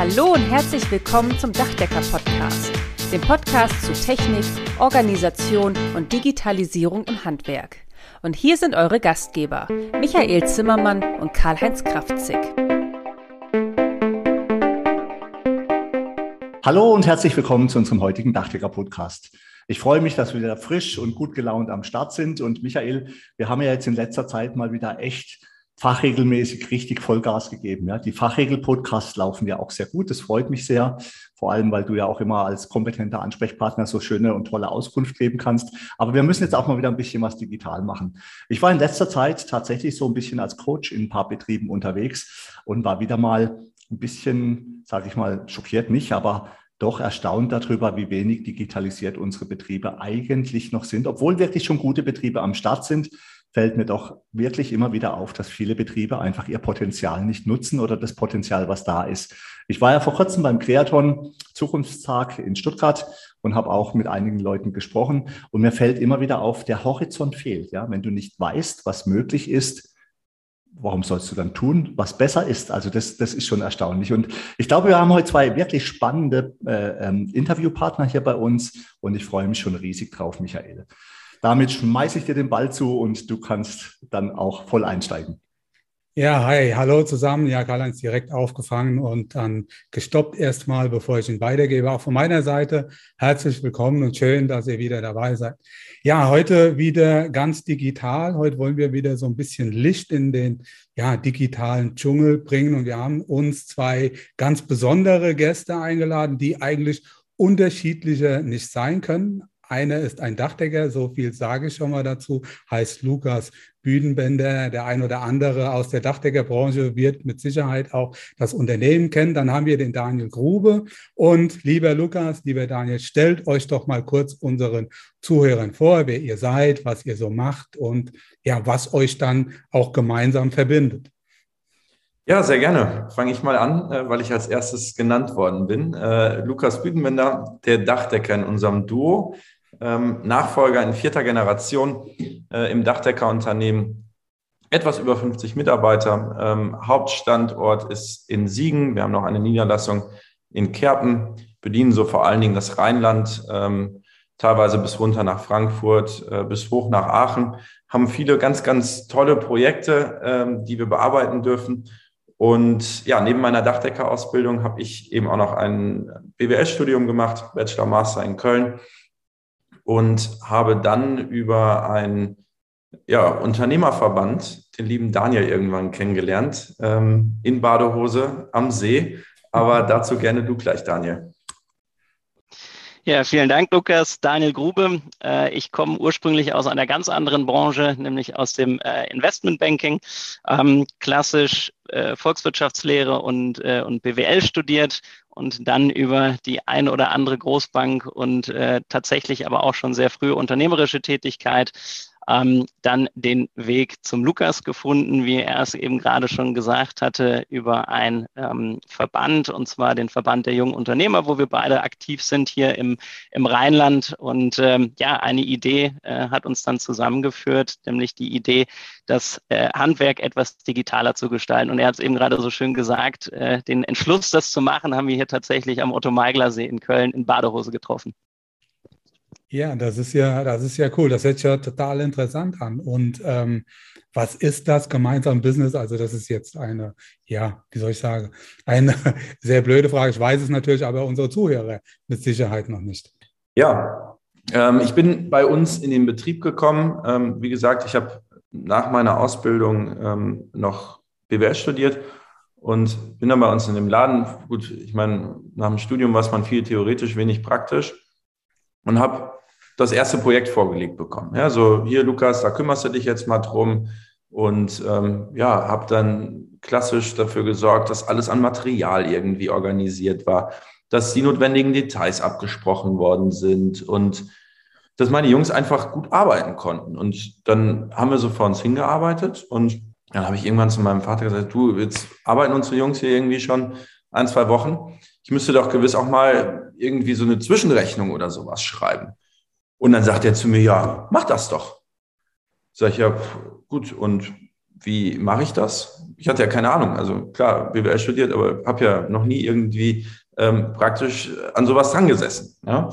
Hallo und herzlich willkommen zum Dachdecker Podcast, dem Podcast zu Technik, Organisation und Digitalisierung im Handwerk. Und hier sind eure Gastgeber, Michael Zimmermann und Karl-Heinz Kraftzig. Hallo und herzlich willkommen zu unserem heutigen Dachdecker Podcast. Ich freue mich, dass wir wieder frisch und gut gelaunt am Start sind. Und Michael, wir haben ja jetzt in letzter Zeit mal wieder echt fachregelmäßig richtig Vollgas gegeben. Ja. Die Fachregel-Podcasts laufen ja auch sehr gut. Das freut mich sehr. Vor allem, weil du ja auch immer als kompetenter Ansprechpartner so schöne und tolle Auskunft geben kannst. Aber wir müssen jetzt auch mal wieder ein bisschen was digital machen. Ich war in letzter Zeit tatsächlich so ein bisschen als Coach in ein paar Betrieben unterwegs und war wieder mal ein bisschen, sage ich mal, schockiert nicht, aber doch erstaunt darüber, wie wenig digitalisiert unsere Betriebe eigentlich noch sind, obwohl wirklich schon gute Betriebe am Start sind fällt mir doch wirklich immer wieder auf, dass viele Betriebe einfach ihr Potenzial nicht nutzen oder das Potenzial, was da ist. Ich war ja vor kurzem beim Creaton Zukunftstag in Stuttgart und habe auch mit einigen Leuten gesprochen und mir fällt immer wieder auf, der Horizont fehlt. Ja, wenn du nicht weißt, was möglich ist, warum sollst du dann tun, was besser ist? Also das, das ist schon erstaunlich. Und ich glaube, wir haben heute zwei wirklich spannende äh, ähm, Interviewpartner hier bei uns und ich freue mich schon riesig drauf, Michael. Damit schmeiße ich dir den Ball zu und du kannst dann auch voll einsteigen. Ja, hi, hallo zusammen. Ja, Karl-Heinz direkt aufgefangen und dann gestoppt erstmal, bevor ich ihn weitergebe. Auch von meiner Seite herzlich willkommen und schön, dass ihr wieder dabei seid. Ja, heute wieder ganz digital. Heute wollen wir wieder so ein bisschen Licht in den ja, digitalen Dschungel bringen und wir haben uns zwei ganz besondere Gäste eingeladen, die eigentlich unterschiedlicher nicht sein können. Einer ist ein Dachdecker, so viel sage ich schon mal dazu, heißt Lukas Bühnenbender. Der ein oder andere aus der Dachdeckerbranche wird mit Sicherheit auch das Unternehmen kennen. Dann haben wir den Daniel Grube. Und lieber Lukas, lieber Daniel, stellt euch doch mal kurz unseren Zuhörern vor, wer ihr seid, was ihr so macht und ja, was euch dann auch gemeinsam verbindet. Ja, sehr gerne. Fange ich mal an, äh, weil ich als erstes genannt worden bin. Äh, Lukas Büdenbender, der Dachdecker in unserem Duo Nachfolger in vierter Generation äh, im Dachdeckerunternehmen. Etwas über 50 Mitarbeiter. Ähm, Hauptstandort ist in Siegen. Wir haben noch eine Niederlassung in Kerpen, bedienen so vor allen Dingen das Rheinland, ähm, teilweise bis runter nach Frankfurt, äh, bis hoch nach Aachen, haben viele ganz, ganz tolle Projekte, ähm, die wir bearbeiten dürfen. Und ja, neben meiner Dachdeckerausbildung habe ich eben auch noch ein BWL-Studium gemacht, Bachelor Master in Köln und habe dann über einen ja, Unternehmerverband den lieben Daniel irgendwann kennengelernt, ähm, in Badehose am See. Aber dazu gerne du gleich, Daniel. Ja, vielen Dank, Lukas. Daniel Grube. Äh, ich komme ursprünglich aus einer ganz anderen Branche, nämlich aus dem äh, Investmentbanking. Ähm, klassisch äh, Volkswirtschaftslehre und, und BWL studiert, und dann über die eine oder andere Großbank und tatsächlich aber auch schon sehr früh unternehmerische Tätigkeit ähm, dann den Weg zum Lukas gefunden, wie er es eben gerade schon gesagt hatte, über einen ähm, Verband, und zwar den Verband der jungen Unternehmer, wo wir beide aktiv sind hier im, im Rheinland. Und ähm, ja, eine Idee äh, hat uns dann zusammengeführt, nämlich die Idee, das äh, Handwerk etwas digitaler zu gestalten. Und er hat es eben gerade so schön gesagt, äh, den Entschluss, das zu machen, haben wir hier tatsächlich am Otto-Meigler-See in Köln in Badehose getroffen. Ja, das ist ja, das ist ja cool. Das hört sich ja total interessant an. Und ähm, was ist das gemeinsam Business? Also das ist jetzt eine, ja, wie soll ich sagen, eine sehr blöde Frage. Ich weiß es natürlich, aber unsere Zuhörer mit Sicherheit noch nicht. Ja, ähm, ich bin bei uns in den Betrieb gekommen. Ähm, wie gesagt, ich habe nach meiner Ausbildung ähm, noch BWL studiert und bin dann bei uns in dem Laden. Gut, ich meine, nach dem Studium war es man viel theoretisch, wenig praktisch und habe das erste Projekt vorgelegt bekommen. Ja, so hier, Lukas, da kümmerst du dich jetzt mal drum. Und ähm, ja, habe dann klassisch dafür gesorgt, dass alles an Material irgendwie organisiert war, dass die notwendigen Details abgesprochen worden sind und dass meine Jungs einfach gut arbeiten konnten. Und dann haben wir so vor uns hingearbeitet und dann habe ich irgendwann zu meinem Vater gesagt, du, jetzt arbeiten unsere Jungs hier irgendwie schon ein, zwei Wochen. Ich müsste doch gewiss auch mal irgendwie so eine Zwischenrechnung oder sowas schreiben. Und dann sagt er zu mir, ja, mach das doch. Sag ich, ja, gut, und wie mache ich das? Ich hatte ja keine Ahnung. Also klar, BWL studiert, aber habe ja noch nie irgendwie ähm, praktisch an sowas dran gesessen. Ja?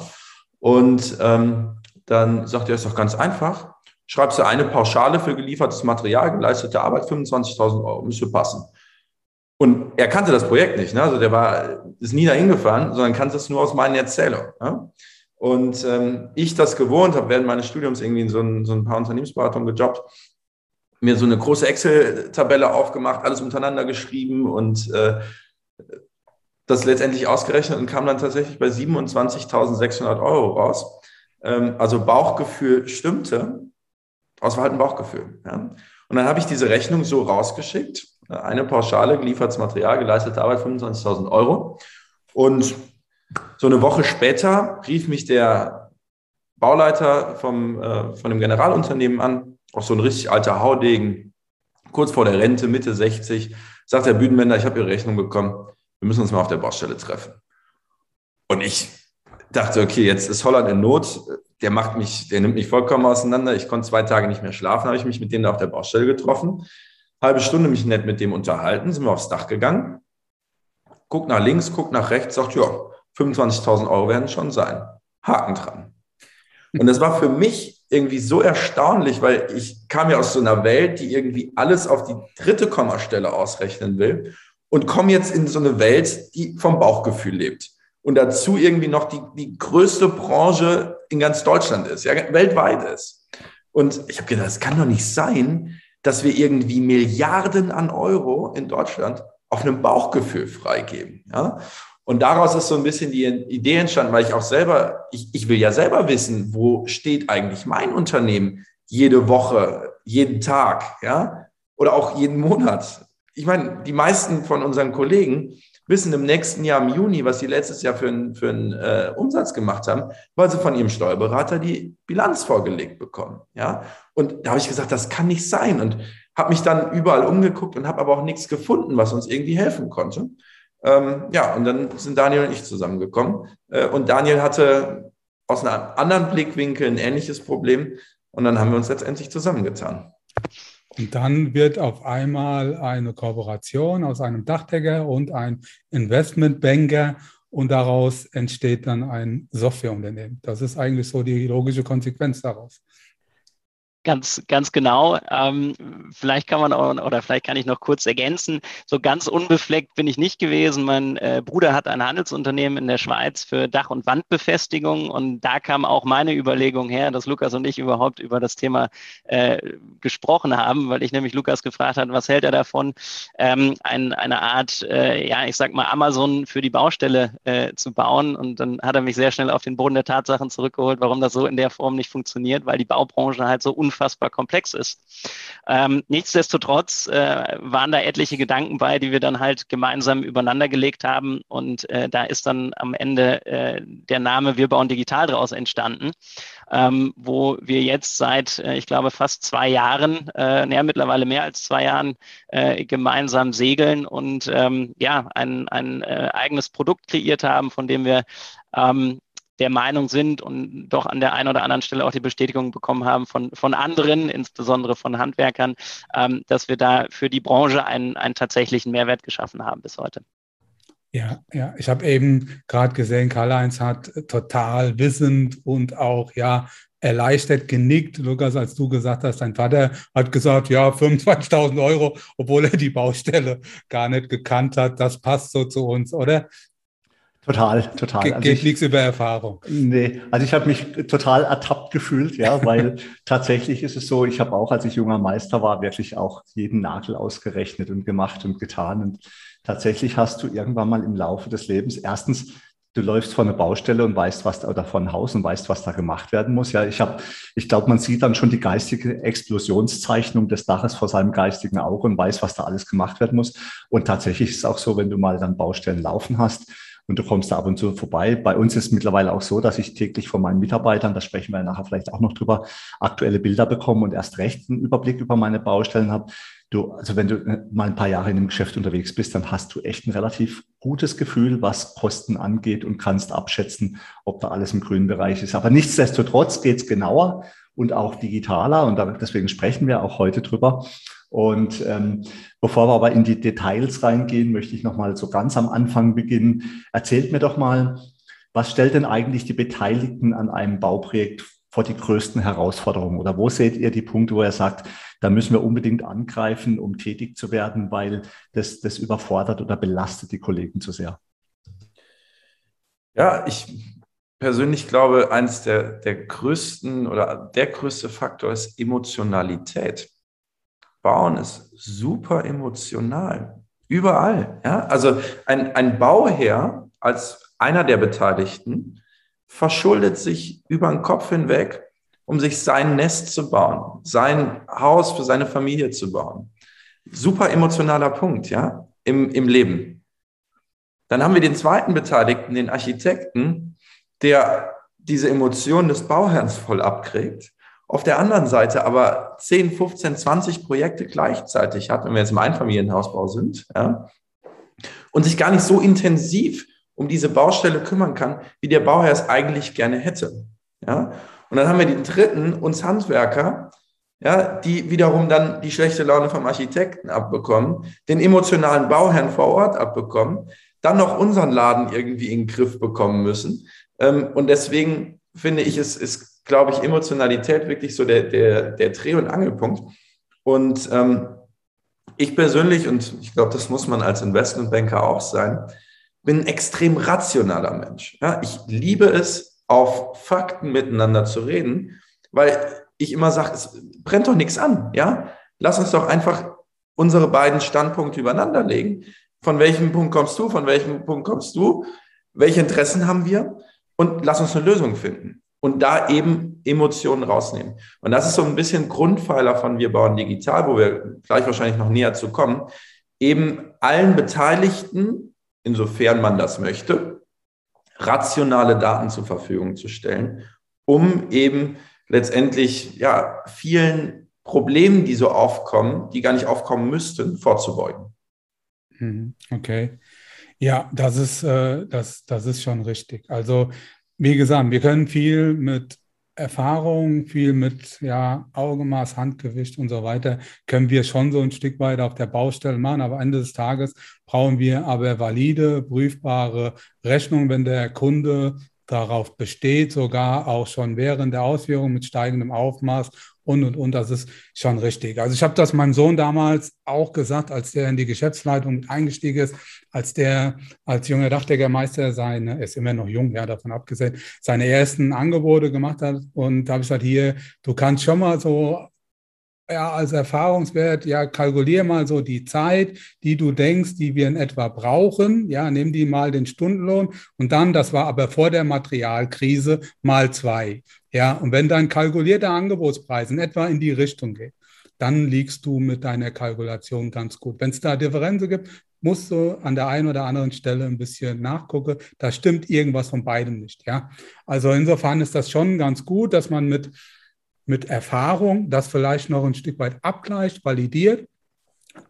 Und ähm, dann sagt er, ist doch ganz einfach. Schreibst du eine Pauschale für geliefertes Material, geleistete Arbeit, 25.000 Euro, müsste passen. Und er kannte das Projekt nicht. Ne? Also der war, ist nie dahin gefahren, sondern kannte es nur aus meinen Erzählungen. Ne? Und ähm, ich das gewohnt habe, während meines Studiums irgendwie in so ein, so ein paar Unternehmensberatungen gejobbt, mir so eine große Excel-Tabelle aufgemacht, alles untereinander geschrieben und äh, das letztendlich ausgerechnet und kam dann tatsächlich bei 27.600 Euro raus. Ähm, also Bauchgefühl stimmte, aus war halt ein Bauchgefühl. Ja? Und dann habe ich diese Rechnung so rausgeschickt, eine Pauschale, geliefertes Material, geleistete Arbeit 25.000 Euro. Und so eine Woche später rief mich der Bauleiter vom, äh, von dem Generalunternehmen an, auch so ein richtig alter Haudegen, kurz vor der Rente, Mitte 60, sagt der Bühnenbänder, ich habe Ihre Rechnung bekommen, wir müssen uns mal auf der Baustelle treffen. Und ich dachte, okay, jetzt ist Holland in Not, der macht mich, der nimmt mich vollkommen auseinander. Ich konnte zwei Tage nicht mehr schlafen, habe ich mich mit denen auf der Baustelle getroffen. Halbe Stunde mich nett mit dem unterhalten, sind wir aufs Dach gegangen, guck nach links, guck nach rechts, sagt, ja, 25.000 Euro werden schon sein. Haken dran. Und das war für mich irgendwie so erstaunlich, weil ich kam ja aus so einer Welt, die irgendwie alles auf die dritte Kommastelle ausrechnen will und komme jetzt in so eine Welt, die vom Bauchgefühl lebt. Und dazu irgendwie noch die, die größte Branche in ganz Deutschland ist, ja, weltweit ist. Und ich habe gedacht, es kann doch nicht sein, dass wir irgendwie Milliarden an Euro in Deutschland auf einem Bauchgefühl freigeben. Ja? Und daraus ist so ein bisschen die Idee entstanden, weil ich auch selber, ich, ich will ja selber wissen, wo steht eigentlich mein Unternehmen jede Woche, jeden Tag, ja, oder auch jeden Monat. Ich meine, die meisten von unseren Kollegen wissen im nächsten Jahr im Juni, was sie letztes Jahr für einen, für einen äh, Umsatz gemacht haben, weil sie von ihrem Steuerberater die Bilanz vorgelegt bekommen. Ja, und da habe ich gesagt, das kann nicht sein und habe mich dann überall umgeguckt und habe aber auch nichts gefunden, was uns irgendwie helfen konnte. Ähm, ja, und dann sind Daniel und ich zusammengekommen. Äh, und Daniel hatte aus einem anderen Blickwinkel ein ähnliches Problem. Und dann haben wir uns letztendlich zusammengetan. Und dann wird auf einmal eine Kooperation aus einem Dachdecker und einem Investmentbanker und daraus entsteht dann ein Softwareunternehmen. Das ist eigentlich so die logische Konsequenz daraus. Ganz, ganz genau. Ähm, vielleicht kann man auch, oder vielleicht kann ich noch kurz ergänzen. So ganz unbefleckt bin ich nicht gewesen. Mein äh, Bruder hat ein Handelsunternehmen in der Schweiz für Dach- und Wandbefestigung und da kam auch meine Überlegung her, dass Lukas und ich überhaupt über das Thema äh, gesprochen haben, weil ich nämlich Lukas gefragt habe, was hält er davon, ähm, ein, eine Art, äh, ja, ich sag mal, Amazon für die Baustelle äh, zu bauen. Und dann hat er mich sehr schnell auf den Boden der Tatsachen zurückgeholt, warum das so in der Form nicht funktioniert, weil die Baubranche halt so unfassbar unfassbar komplex ist. Ähm, nichtsdestotrotz äh, waren da etliche Gedanken bei, die wir dann halt gemeinsam übereinander gelegt haben. Und äh, da ist dann am Ende äh, der Name Wir bauen digital draus entstanden, ähm, wo wir jetzt seit, äh, ich glaube, fast zwei Jahren, äh, naja, mittlerweile mehr als zwei Jahren äh, gemeinsam segeln und ähm, ja, ein, ein äh, eigenes Produkt kreiert haben, von dem wir ähm, der Meinung sind und doch an der einen oder anderen Stelle auch die Bestätigung bekommen haben von, von anderen, insbesondere von Handwerkern, ähm, dass wir da für die Branche einen, einen tatsächlichen Mehrwert geschaffen haben bis heute. Ja, ja, ich habe eben gerade gesehen, Karl-Heinz hat total wissend und auch ja erleichtert genickt, Lukas, als du gesagt hast, dein Vater hat gesagt, ja, 25.000 Euro, obwohl er die Baustelle gar nicht gekannt hat. Das passt so zu uns, oder? Total, total. Ge also geht nichts über Erfahrung. Nee, also ich habe mich total ertappt gefühlt, ja, weil tatsächlich ist es so, ich habe auch, als ich junger Meister war, wirklich auch jeden Nagel ausgerechnet und gemacht und getan. Und tatsächlich hast du irgendwann mal im Laufe des Lebens erstens du läufst vor eine Baustelle und weißt, was oder vor ein Haus und weißt, was da gemacht werden muss. Ja, ich habe, ich glaube, man sieht dann schon die geistige Explosionszeichnung des Daches vor seinem geistigen Auge und weiß, was da alles gemacht werden muss. Und tatsächlich ist es auch so, wenn du mal dann Baustellen laufen hast, und du kommst da ab und zu vorbei. Bei uns ist es mittlerweile auch so, dass ich täglich von meinen Mitarbeitern, da sprechen wir nachher vielleicht auch noch drüber, aktuelle Bilder bekomme und erst recht einen Überblick über meine Baustellen habe. Du, also wenn du äh, mal ein paar Jahre in dem Geschäft unterwegs bist, dann hast du echt ein relativ gutes Gefühl, was Kosten angeht und kannst abschätzen, ob da alles im grünen Bereich ist. Aber nichtsdestotrotz geht es genauer und auch digitaler und deswegen sprechen wir auch heute drüber. Und ähm, bevor wir aber in die Details reingehen, möchte ich nochmal so ganz am Anfang beginnen. Erzählt mir doch mal, was stellt denn eigentlich die Beteiligten an einem Bauprojekt vor die größten Herausforderungen? Oder wo seht ihr die Punkte, wo er sagt, da müssen wir unbedingt angreifen, um tätig zu werden, weil das, das überfordert oder belastet die Kollegen zu sehr? Ja, ich persönlich glaube, eines der, der größten oder der größte Faktor ist Emotionalität. Bauen ist super emotional. Überall. Ja? Also ein, ein Bauherr als einer der Beteiligten verschuldet sich über den Kopf hinweg, um sich sein Nest zu bauen, sein Haus für seine Familie zu bauen. Super emotionaler Punkt, ja, im, im Leben. Dann haben wir den zweiten Beteiligten, den Architekten, der diese Emotionen des Bauherrn voll abkriegt. Auf der anderen Seite aber 10, 15, 20 Projekte gleichzeitig hat, wenn wir jetzt im Einfamilienhausbau sind, ja, und sich gar nicht so intensiv um diese Baustelle kümmern kann, wie der Bauherr es eigentlich gerne hätte. Ja? Und dann haben wir den dritten, uns Handwerker, ja, die wiederum dann die schlechte Laune vom Architekten abbekommen, den emotionalen Bauherrn vor Ort abbekommen, dann noch unseren Laden irgendwie in den Griff bekommen müssen. Ähm, und deswegen finde ich, es ist, glaube ich, Emotionalität wirklich so der, der, der Dreh- und Angelpunkt. Und ähm, ich persönlich, und ich glaube, das muss man als Investmentbanker auch sein, bin ein extrem rationaler Mensch. Ja, ich liebe es, auf Fakten miteinander zu reden, weil ich immer sage, es brennt doch nichts an. Ja, lass uns doch einfach unsere beiden Standpunkte übereinander legen. Von welchem Punkt kommst du? Von welchem Punkt kommst du? Welche Interessen haben wir? Und lass uns eine Lösung finden. Und da eben Emotionen rausnehmen. Und das ist so ein bisschen Grundpfeiler von Wir bauen digital, wo wir gleich wahrscheinlich noch näher zu kommen. Eben allen Beteiligten insofern man das möchte, rationale Daten zur Verfügung zu stellen, um eben letztendlich ja, vielen Problemen, die so aufkommen, die gar nicht aufkommen müssten, vorzubeugen. Mhm, okay. Ja, das ist, äh, das, das ist schon richtig. Also, wie gesagt, wir können viel mit Erfahrung, viel mit ja, Augenmaß, Handgewicht und so weiter, können wir schon so ein Stück weit auf der Baustelle machen. Aber Ende des Tages brauchen wir aber valide, prüfbare Rechnungen, wenn der Kunde darauf besteht, sogar auch schon während der Ausführung mit steigendem Aufmaß und, und, und. Das ist schon richtig. Also ich habe das meinem Sohn damals auch gesagt, als der in die Geschäftsleitung eingestiegen ist, als der als junger Dachdeckermeister seine, ist immer noch jung, ja, davon abgesehen, seine ersten Angebote gemacht hat. Und da habe ich gesagt, hier, du kannst schon mal so ja, als Erfahrungswert, ja, kalkulier mal so die Zeit, die du denkst, die wir in etwa brauchen. Ja, nimm die mal den Stundenlohn und dann, das war aber vor der Materialkrise, mal zwei. Ja, und wenn dein kalkulierter Angebotspreis in etwa in die Richtung geht, dann liegst du mit deiner Kalkulation ganz gut. Wenn es da Differenzen gibt, musst du an der einen oder anderen Stelle ein bisschen nachgucken. Da stimmt irgendwas von beidem nicht. Ja, also insofern ist das schon ganz gut, dass man mit mit Erfahrung das vielleicht noch ein Stück weit abgleicht, validiert,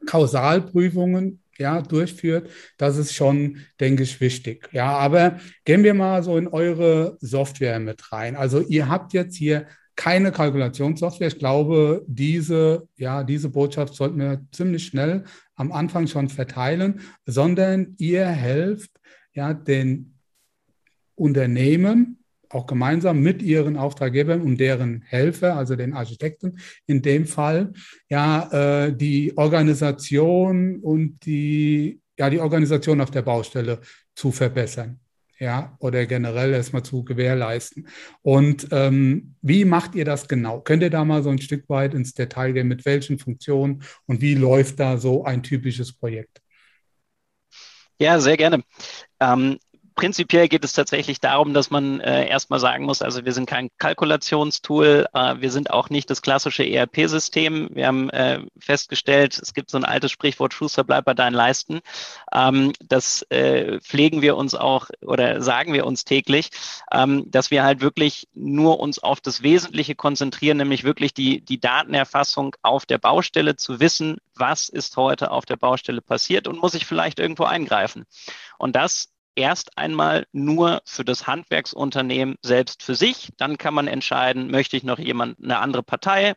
Kausalprüfungen ja, durchführt. Das ist schon, denke ich, wichtig. Ja, aber gehen wir mal so in eure Software mit rein. Also ihr habt jetzt hier keine Kalkulationssoftware. Ich glaube, diese, ja, diese Botschaft sollten wir ziemlich schnell am Anfang schon verteilen, sondern ihr helft ja den Unternehmen auch gemeinsam mit ihren Auftraggebern und deren Helfer, also den Architekten in dem Fall, ja, äh, die Organisation und die, ja, die Organisation auf der Baustelle zu verbessern. Ja, oder generell erstmal zu gewährleisten. Und ähm, wie macht ihr das genau? Könnt ihr da mal so ein Stück weit ins Detail gehen, mit welchen Funktionen und wie läuft da so ein typisches Projekt? Ja, sehr gerne. Ähm, prinzipiell geht es tatsächlich darum, dass man äh, erstmal sagen muss, also wir sind kein Kalkulationstool, äh, wir sind auch nicht das klassische ERP-System. Wir haben äh, festgestellt, es gibt so ein altes Sprichwort, Schuster, bleib bei deinen Leisten. Ähm, das äh, pflegen wir uns auch oder sagen wir uns täglich, ähm, dass wir halt wirklich nur uns auf das Wesentliche konzentrieren, nämlich wirklich die, die Datenerfassung auf der Baustelle zu wissen, was ist heute auf der Baustelle passiert und muss ich vielleicht irgendwo eingreifen. Und das erst einmal nur für das Handwerksunternehmen selbst für sich. Dann kann man entscheiden, möchte ich noch jemand, eine andere Partei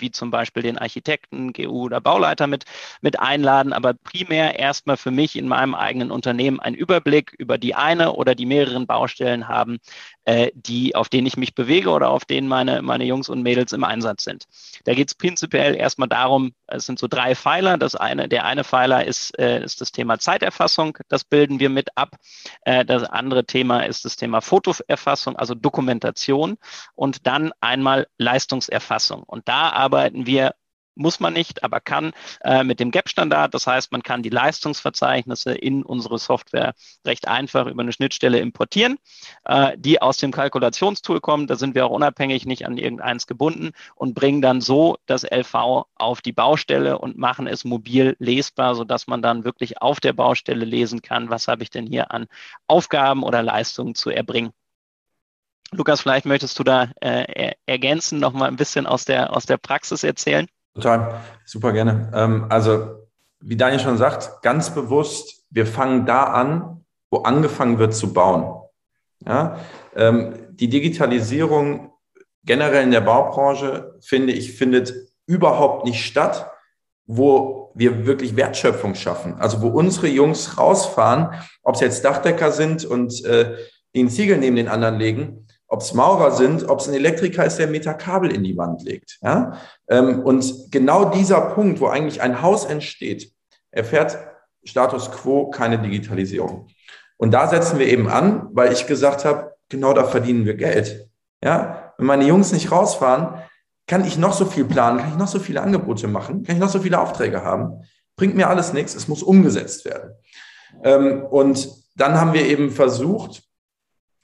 wie zum Beispiel den Architekten, GU oder Bauleiter mit, mit einladen, aber primär erstmal für mich in meinem eigenen Unternehmen einen Überblick über die eine oder die mehreren Baustellen haben, äh, die, auf denen ich mich bewege oder auf denen meine, meine Jungs und Mädels im Einsatz sind. Da geht es prinzipiell erstmal darum, es sind so drei Pfeiler. Das eine, der eine Pfeiler ist, äh, ist das Thema Zeiterfassung, das bilden wir mit ab. Äh, das andere Thema ist das Thema Fotoerfassung, also Dokumentation und dann einmal Leistungserfassung. Und da arbeiten wir muss man nicht, aber kann äh, mit dem GAP-Standard. Das heißt, man kann die Leistungsverzeichnisse in unsere Software recht einfach über eine Schnittstelle importieren, äh, die aus dem Kalkulationstool kommen. Da sind wir auch unabhängig nicht an irgendeins gebunden und bringen dann so das LV auf die Baustelle und machen es mobil lesbar, sodass man dann wirklich auf der Baustelle lesen kann, was habe ich denn hier an Aufgaben oder Leistungen zu erbringen. Lukas, vielleicht möchtest du da äh, ergänzen, noch mal ein bisschen aus der, aus der Praxis erzählen. Total, super gerne. Ähm, also, wie Daniel schon sagt, ganz bewusst, wir fangen da an, wo angefangen wird zu bauen. Ja? Ähm, die Digitalisierung generell in der Baubranche, finde ich, findet überhaupt nicht statt, wo wir wirklich Wertschöpfung schaffen. Also wo unsere Jungs rausfahren, ob es jetzt Dachdecker sind und äh, den Ziegel neben den anderen legen ob es Maurer sind, ob es ein Elektriker ist, der Meter Kabel in die Wand legt. Ja? Ähm, und genau dieser Punkt, wo eigentlich ein Haus entsteht, erfährt Status quo keine Digitalisierung. Und da setzen wir eben an, weil ich gesagt habe, genau da verdienen wir Geld. Ja? Wenn meine Jungs nicht rausfahren, kann ich noch so viel planen, kann ich noch so viele Angebote machen, kann ich noch so viele Aufträge haben, bringt mir alles nichts, es muss umgesetzt werden. Ähm, und dann haben wir eben versucht,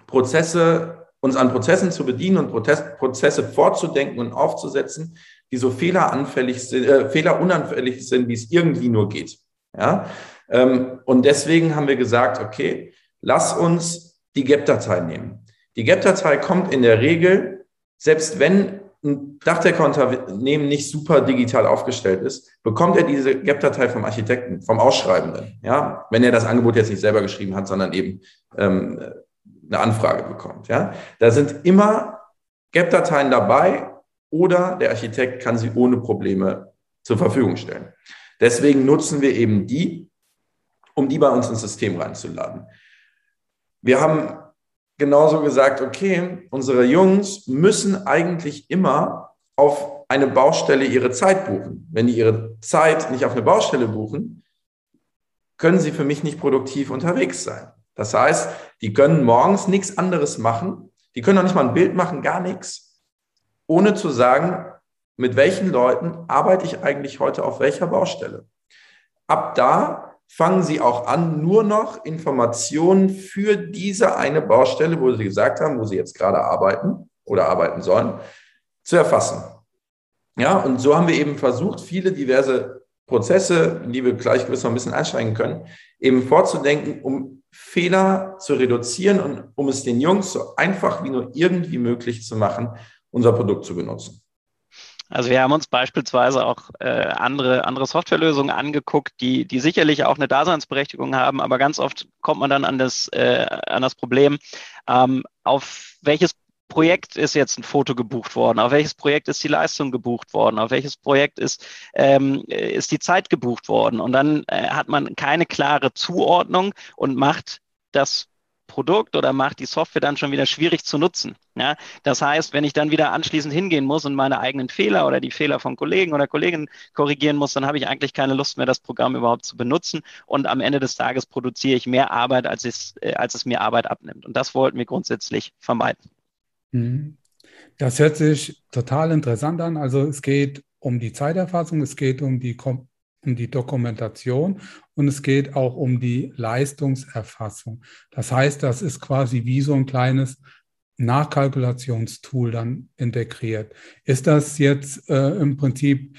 Prozesse uns an Prozessen zu bedienen und Prozesse vorzudenken und aufzusetzen, die so fehleranfällig sind, äh, fehlerunanfällig sind, wie es irgendwie nur geht. Ja? Ähm, und deswegen haben wir gesagt, okay, lass uns die GEP-Datei nehmen. Die GEP-Datei kommt in der Regel, selbst wenn ein Dachdeckerunternehmen nicht super digital aufgestellt ist, bekommt er diese GEP-Datei vom Architekten, vom Ausschreibenden. Ja, wenn er das Angebot jetzt nicht selber geschrieben hat, sondern eben ähm, eine Anfrage bekommt. Ja? Da sind immer GAP-Dateien dabei oder der Architekt kann sie ohne Probleme zur Verfügung stellen. Deswegen nutzen wir eben die, um die bei uns ins System reinzuladen. Wir haben genauso gesagt, okay, unsere Jungs müssen eigentlich immer auf eine Baustelle ihre Zeit buchen. Wenn die ihre Zeit nicht auf eine Baustelle buchen, können sie für mich nicht produktiv unterwegs sein. Das heißt, die können morgens nichts anderes machen. Die können noch nicht mal ein Bild machen, gar nichts, ohne zu sagen, mit welchen Leuten arbeite ich eigentlich heute auf welcher Baustelle. Ab da fangen sie auch an, nur noch Informationen für diese eine Baustelle, wo sie gesagt haben, wo sie jetzt gerade arbeiten oder arbeiten sollen, zu erfassen. Ja, und so haben wir eben versucht, viele diverse Prozesse, in die wir gleich gewiss noch ein bisschen einsteigen können, eben vorzudenken, um Fehler zu reduzieren und um es den Jungs so einfach wie nur irgendwie möglich zu machen, unser Produkt zu benutzen. Also wir haben uns beispielsweise auch äh, andere, andere Softwarelösungen angeguckt, die, die sicherlich auch eine Daseinsberechtigung haben, aber ganz oft kommt man dann an das, äh, an das Problem, ähm, auf welches Projekt ist jetzt ein Foto gebucht worden? Auf welches Projekt ist die Leistung gebucht worden? Auf welches Projekt ist, ähm, ist die Zeit gebucht worden? Und dann äh, hat man keine klare Zuordnung und macht das Produkt oder macht die Software dann schon wieder schwierig zu nutzen. Ja? Das heißt, wenn ich dann wieder anschließend hingehen muss und meine eigenen Fehler oder die Fehler von Kollegen oder Kolleginnen korrigieren muss, dann habe ich eigentlich keine Lust mehr, das Programm überhaupt zu benutzen. Und am Ende des Tages produziere ich mehr Arbeit, als es, äh, als es mir Arbeit abnimmt. Und das wollten wir grundsätzlich vermeiden. Mhm. Das hört sich total interessant an. Also es geht um die Zeiterfassung, es geht um die, um die Dokumentation und es geht auch um die Leistungserfassung. Das heißt, das ist quasi wie so ein kleines Nachkalkulationstool dann integriert. Ist das jetzt äh, im Prinzip,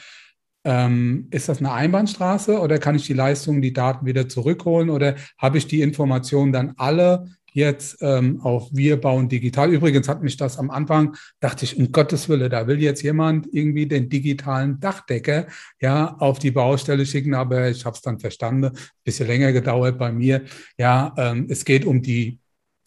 ähm, ist das eine Einbahnstraße oder kann ich die Leistung, die Daten wieder zurückholen oder habe ich die Informationen dann alle jetzt ähm, auf Wir bauen digital. Übrigens hat mich das am Anfang, dachte ich, um Gottes Wille, da will jetzt jemand irgendwie den digitalen Dachdecker ja auf die Baustelle schicken, aber ich habe es dann verstanden, bisschen länger gedauert bei mir. Ja, ähm, es geht um die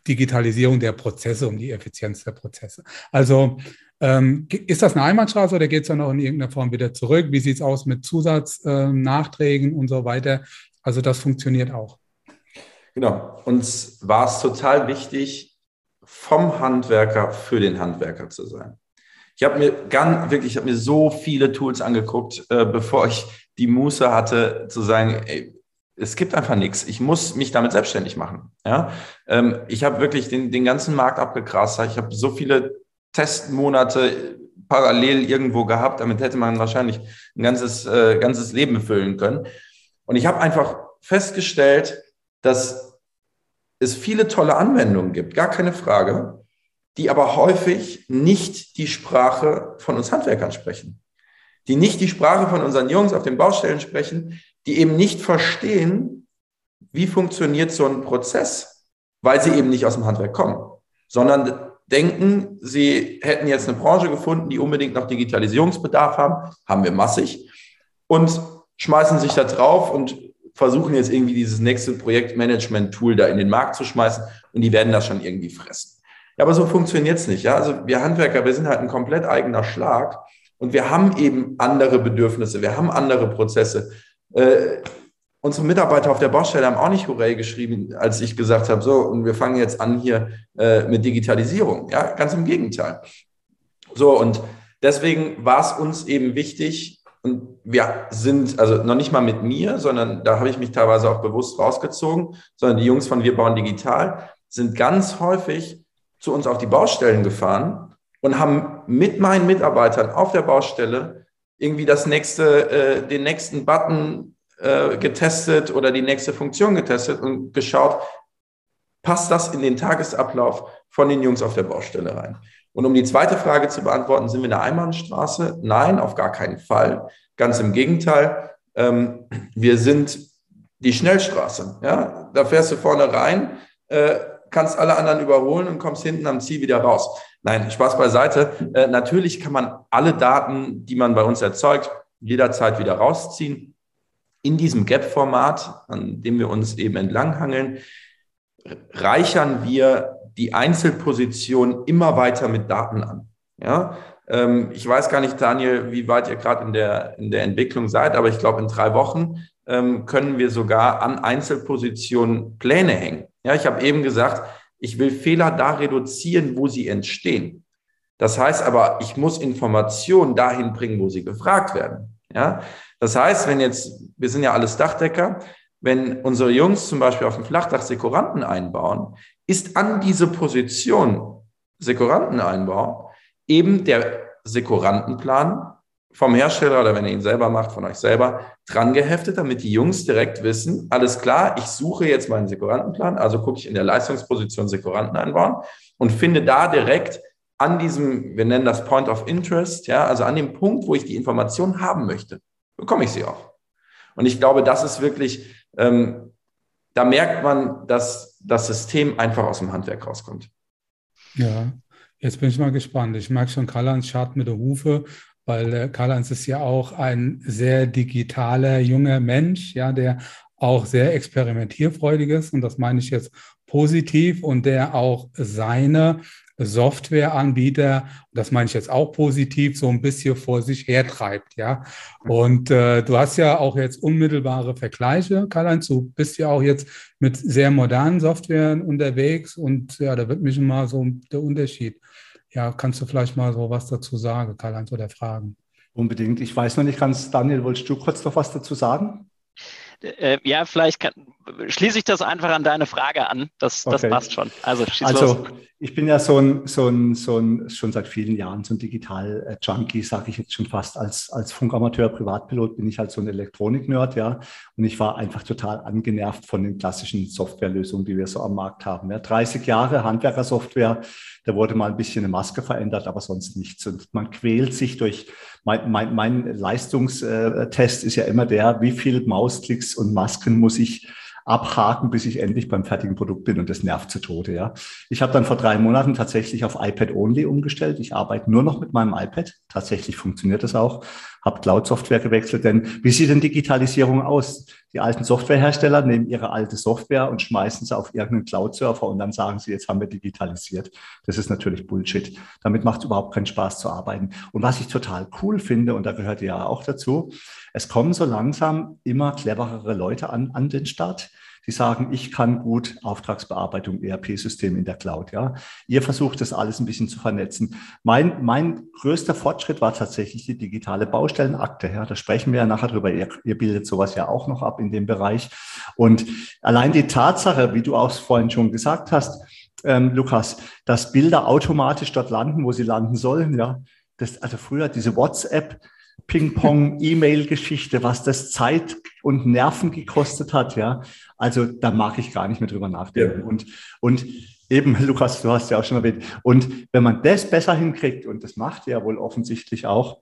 Digitalisierung der Prozesse, um die Effizienz der Prozesse. Also ähm, ist das eine Einbahnstraße oder geht es dann auch in irgendeiner Form wieder zurück? Wie sieht es aus mit Zusatznachträgen ähm, und so weiter? Also das funktioniert auch. Genau. Uns war es total wichtig, vom Handwerker für den Handwerker zu sein. Ich habe mir ganz wirklich, ich habe mir so viele Tools angeguckt, äh, bevor ich die Muße hatte zu sagen, ey, es gibt einfach nichts. Ich muss mich damit selbstständig machen. Ja? Ähm, ich habe wirklich den, den ganzen Markt abgegrast. Ich habe so viele Testmonate parallel irgendwo gehabt. Damit hätte man wahrscheinlich ein ganzes, äh, ganzes Leben befüllen können. Und ich habe einfach festgestellt, dass es viele tolle Anwendungen gibt, gar keine Frage, die aber häufig nicht die Sprache von uns Handwerkern sprechen. Die nicht die Sprache von unseren Jungs auf den Baustellen sprechen, die eben nicht verstehen, wie funktioniert so ein Prozess, weil sie eben nicht aus dem Handwerk kommen, sondern denken, sie hätten jetzt eine Branche gefunden, die unbedingt noch Digitalisierungsbedarf haben, haben wir massig, und schmeißen sich da drauf und versuchen jetzt irgendwie dieses nächste Projektmanagement-Tool da in den Markt zu schmeißen und die werden das schon irgendwie fressen. Ja, aber so funktioniert es nicht. Ja? Also wir Handwerker, wir sind halt ein komplett eigener Schlag und wir haben eben andere Bedürfnisse, wir haben andere Prozesse. Äh, unsere Mitarbeiter auf der Baustelle haben auch nicht Hurray geschrieben, als ich gesagt habe, so, und wir fangen jetzt an hier äh, mit Digitalisierung. Ja, ganz im Gegenteil. So, und deswegen war es uns eben wichtig, und wir sind, also noch nicht mal mit mir, sondern da habe ich mich teilweise auch bewusst rausgezogen, sondern die Jungs von Wir bauen digital sind ganz häufig zu uns auf die Baustellen gefahren und haben mit meinen Mitarbeitern auf der Baustelle irgendwie das nächste, äh, den nächsten Button äh, getestet oder die nächste Funktion getestet und geschaut, passt das in den Tagesablauf von den Jungs auf der Baustelle rein? Und um die zweite Frage zu beantworten, sind wir eine Einbahnstraße? Nein, auf gar keinen Fall. Ganz im Gegenteil. Ähm, wir sind die Schnellstraße. Ja? Da fährst du vorne rein, äh, kannst alle anderen überholen und kommst hinten am Ziel wieder raus. Nein, Spaß beiseite. Äh, natürlich kann man alle Daten, die man bei uns erzeugt, jederzeit wieder rausziehen. In diesem Gap-Format, an dem wir uns eben entlanghangeln, reichern wir die Einzelposition immer weiter mit Daten an. Ja, ich weiß gar nicht, Daniel, wie weit ihr gerade in der, in der Entwicklung seid, aber ich glaube, in drei Wochen ähm, können wir sogar an Einzelpositionen Pläne hängen. Ja, ich habe eben gesagt, ich will Fehler da reduzieren, wo sie entstehen. Das heißt aber, ich muss Informationen dahin bringen, wo sie gefragt werden. Ja, das heißt, wenn jetzt, wir sind ja alles Dachdecker, wenn unsere Jungs zum Beispiel auf dem Flachdach Sekuranten einbauen, ist an diese Position Sekuranteneinbau eben der Sekurantenplan vom Hersteller oder wenn ihr ihn selber macht, von euch selber, dran geheftet, damit die Jungs direkt wissen, alles klar, ich suche jetzt meinen Sekurantenplan, also gucke ich in der Leistungsposition Sekuranten einbauen und finde da direkt an diesem, wir nennen das Point of Interest, ja, also an dem Punkt, wo ich die Information haben möchte, bekomme ich sie auch. Und ich glaube, das ist wirklich ähm, da merkt man, dass das System einfach aus dem Handwerk rauskommt. Ja, jetzt bin ich mal gespannt. Ich merke schon, Karl-Heinz schart mit der Hufe, weil äh, Karl-Heinz ist ja auch ein sehr digitaler junger Mensch, ja, der auch sehr experimentierfreudig ist. Und das meine ich jetzt positiv und der auch seine Softwareanbieter, das meine ich jetzt auch positiv, so ein bisschen vor sich hertreibt, ja. Und äh, du hast ja auch jetzt unmittelbare Vergleiche, Karl-Heinz, du bist ja auch jetzt mit sehr modernen Softwaren unterwegs und ja, da wird mich mal so der Unterschied. Ja, kannst du vielleicht mal so was dazu sagen, Karl-Heinz, oder fragen? Unbedingt. Ich weiß noch nicht ganz, Daniel, wolltest du kurz noch was dazu sagen? Äh, ja, vielleicht kann, schließe ich das einfach an deine Frage an. Das, das okay. passt schon. Also, also los. ich bin ja so ein, so ein, so ein, schon seit vielen Jahren so ein Digital-Junkie, sage ich jetzt schon fast. Als, als Funkamateur, Privatpilot bin ich halt so ein Elektronik-Nerd, ja. Und ich war einfach total angenervt von den klassischen Softwarelösungen, die wir so am Markt haben. Ja, 30 Jahre Handwerkersoftware, da wurde mal ein bisschen eine Maske verändert, aber sonst nichts. Und man quält sich durch mein, mein, mein Leistungstest ist ja immer der, wie viel Mausklicks und Masken muss ich abhaken, bis ich endlich beim fertigen Produkt bin und das nervt zu Tode. Ja. Ich habe dann vor drei Monaten tatsächlich auf iPad Only umgestellt. Ich arbeite nur noch mit meinem iPad. Tatsächlich funktioniert das auch. Habe Cloud-Software gewechselt. Denn wie sieht denn Digitalisierung aus? Die alten Softwarehersteller nehmen ihre alte Software und schmeißen sie auf irgendeinen Cloud-Server und dann sagen sie, jetzt haben wir digitalisiert. Das ist natürlich Bullshit. Damit macht es überhaupt keinen Spaß zu arbeiten. Und was ich total cool finde, und da gehört ja auch dazu, es kommen so langsam immer cleverere Leute an, an den Start die sagen, ich kann gut Auftragsbearbeitung, ERP-System in der Cloud. Ja, ihr versucht das alles ein bisschen zu vernetzen. Mein, mein größter Fortschritt war tatsächlich die digitale Baustellenakte. Ja, da sprechen wir ja nachher drüber. Ihr, ihr bildet sowas ja auch noch ab in dem Bereich. Und allein die Tatsache, wie du auch vorhin schon gesagt hast, ähm, Lukas, dass Bilder automatisch dort landen, wo sie landen sollen. Ja, das, also früher diese WhatsApp, Ping-Pong-E-Mail-Geschichte, was das Zeit und Nerven gekostet hat, ja. Also da mag ich gar nicht mehr drüber nachdenken. Ja. Und, und eben, Lukas, du hast ja auch schon erwähnt. Und wenn man das besser hinkriegt, und das macht ja wohl offensichtlich auch,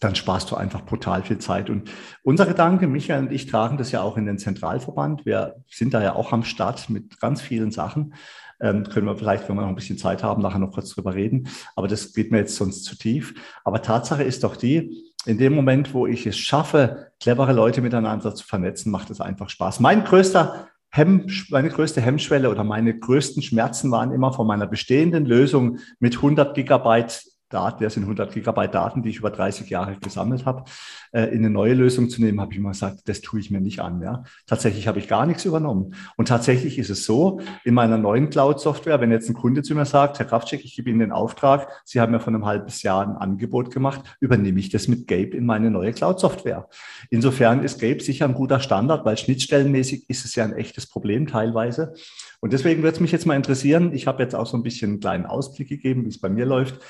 dann sparst du einfach brutal viel Zeit. Und unser Gedanke, Michael und ich tragen das ja auch in den Zentralverband. Wir sind da ja auch am Start mit ganz vielen Sachen. Ähm, können wir vielleicht, wenn wir noch ein bisschen Zeit haben, nachher noch kurz drüber reden. Aber das geht mir jetzt sonst zu tief. Aber Tatsache ist doch die, in dem Moment, wo ich es schaffe, clevere Leute miteinander zu vernetzen, macht es einfach Spaß. Mein größter Hemm, meine größte Hemmschwelle oder meine größten Schmerzen waren immer von meiner bestehenden Lösung mit 100 Gigabyte Daten, das sind 100 Gigabyte Daten, die ich über 30 Jahre gesammelt habe, äh, in eine neue Lösung zu nehmen, habe ich immer gesagt, das tue ich mir nicht an. Ja. Tatsächlich habe ich gar nichts übernommen. Und tatsächlich ist es so, in meiner neuen Cloud-Software, wenn jetzt ein Kunde zu mir sagt, Herr Kraftschick, ich gebe Ihnen den Auftrag, Sie haben mir von einem halbes Jahr ein Angebot gemacht, übernehme ich das mit Gabe in meine neue Cloud-Software. Insofern ist Gabe sicher ein guter Standard, weil schnittstellenmäßig ist es ja ein echtes Problem teilweise. Und deswegen würde es mich jetzt mal interessieren, ich habe jetzt auch so ein bisschen einen kleinen Ausblick gegeben, wie es bei mir läuft.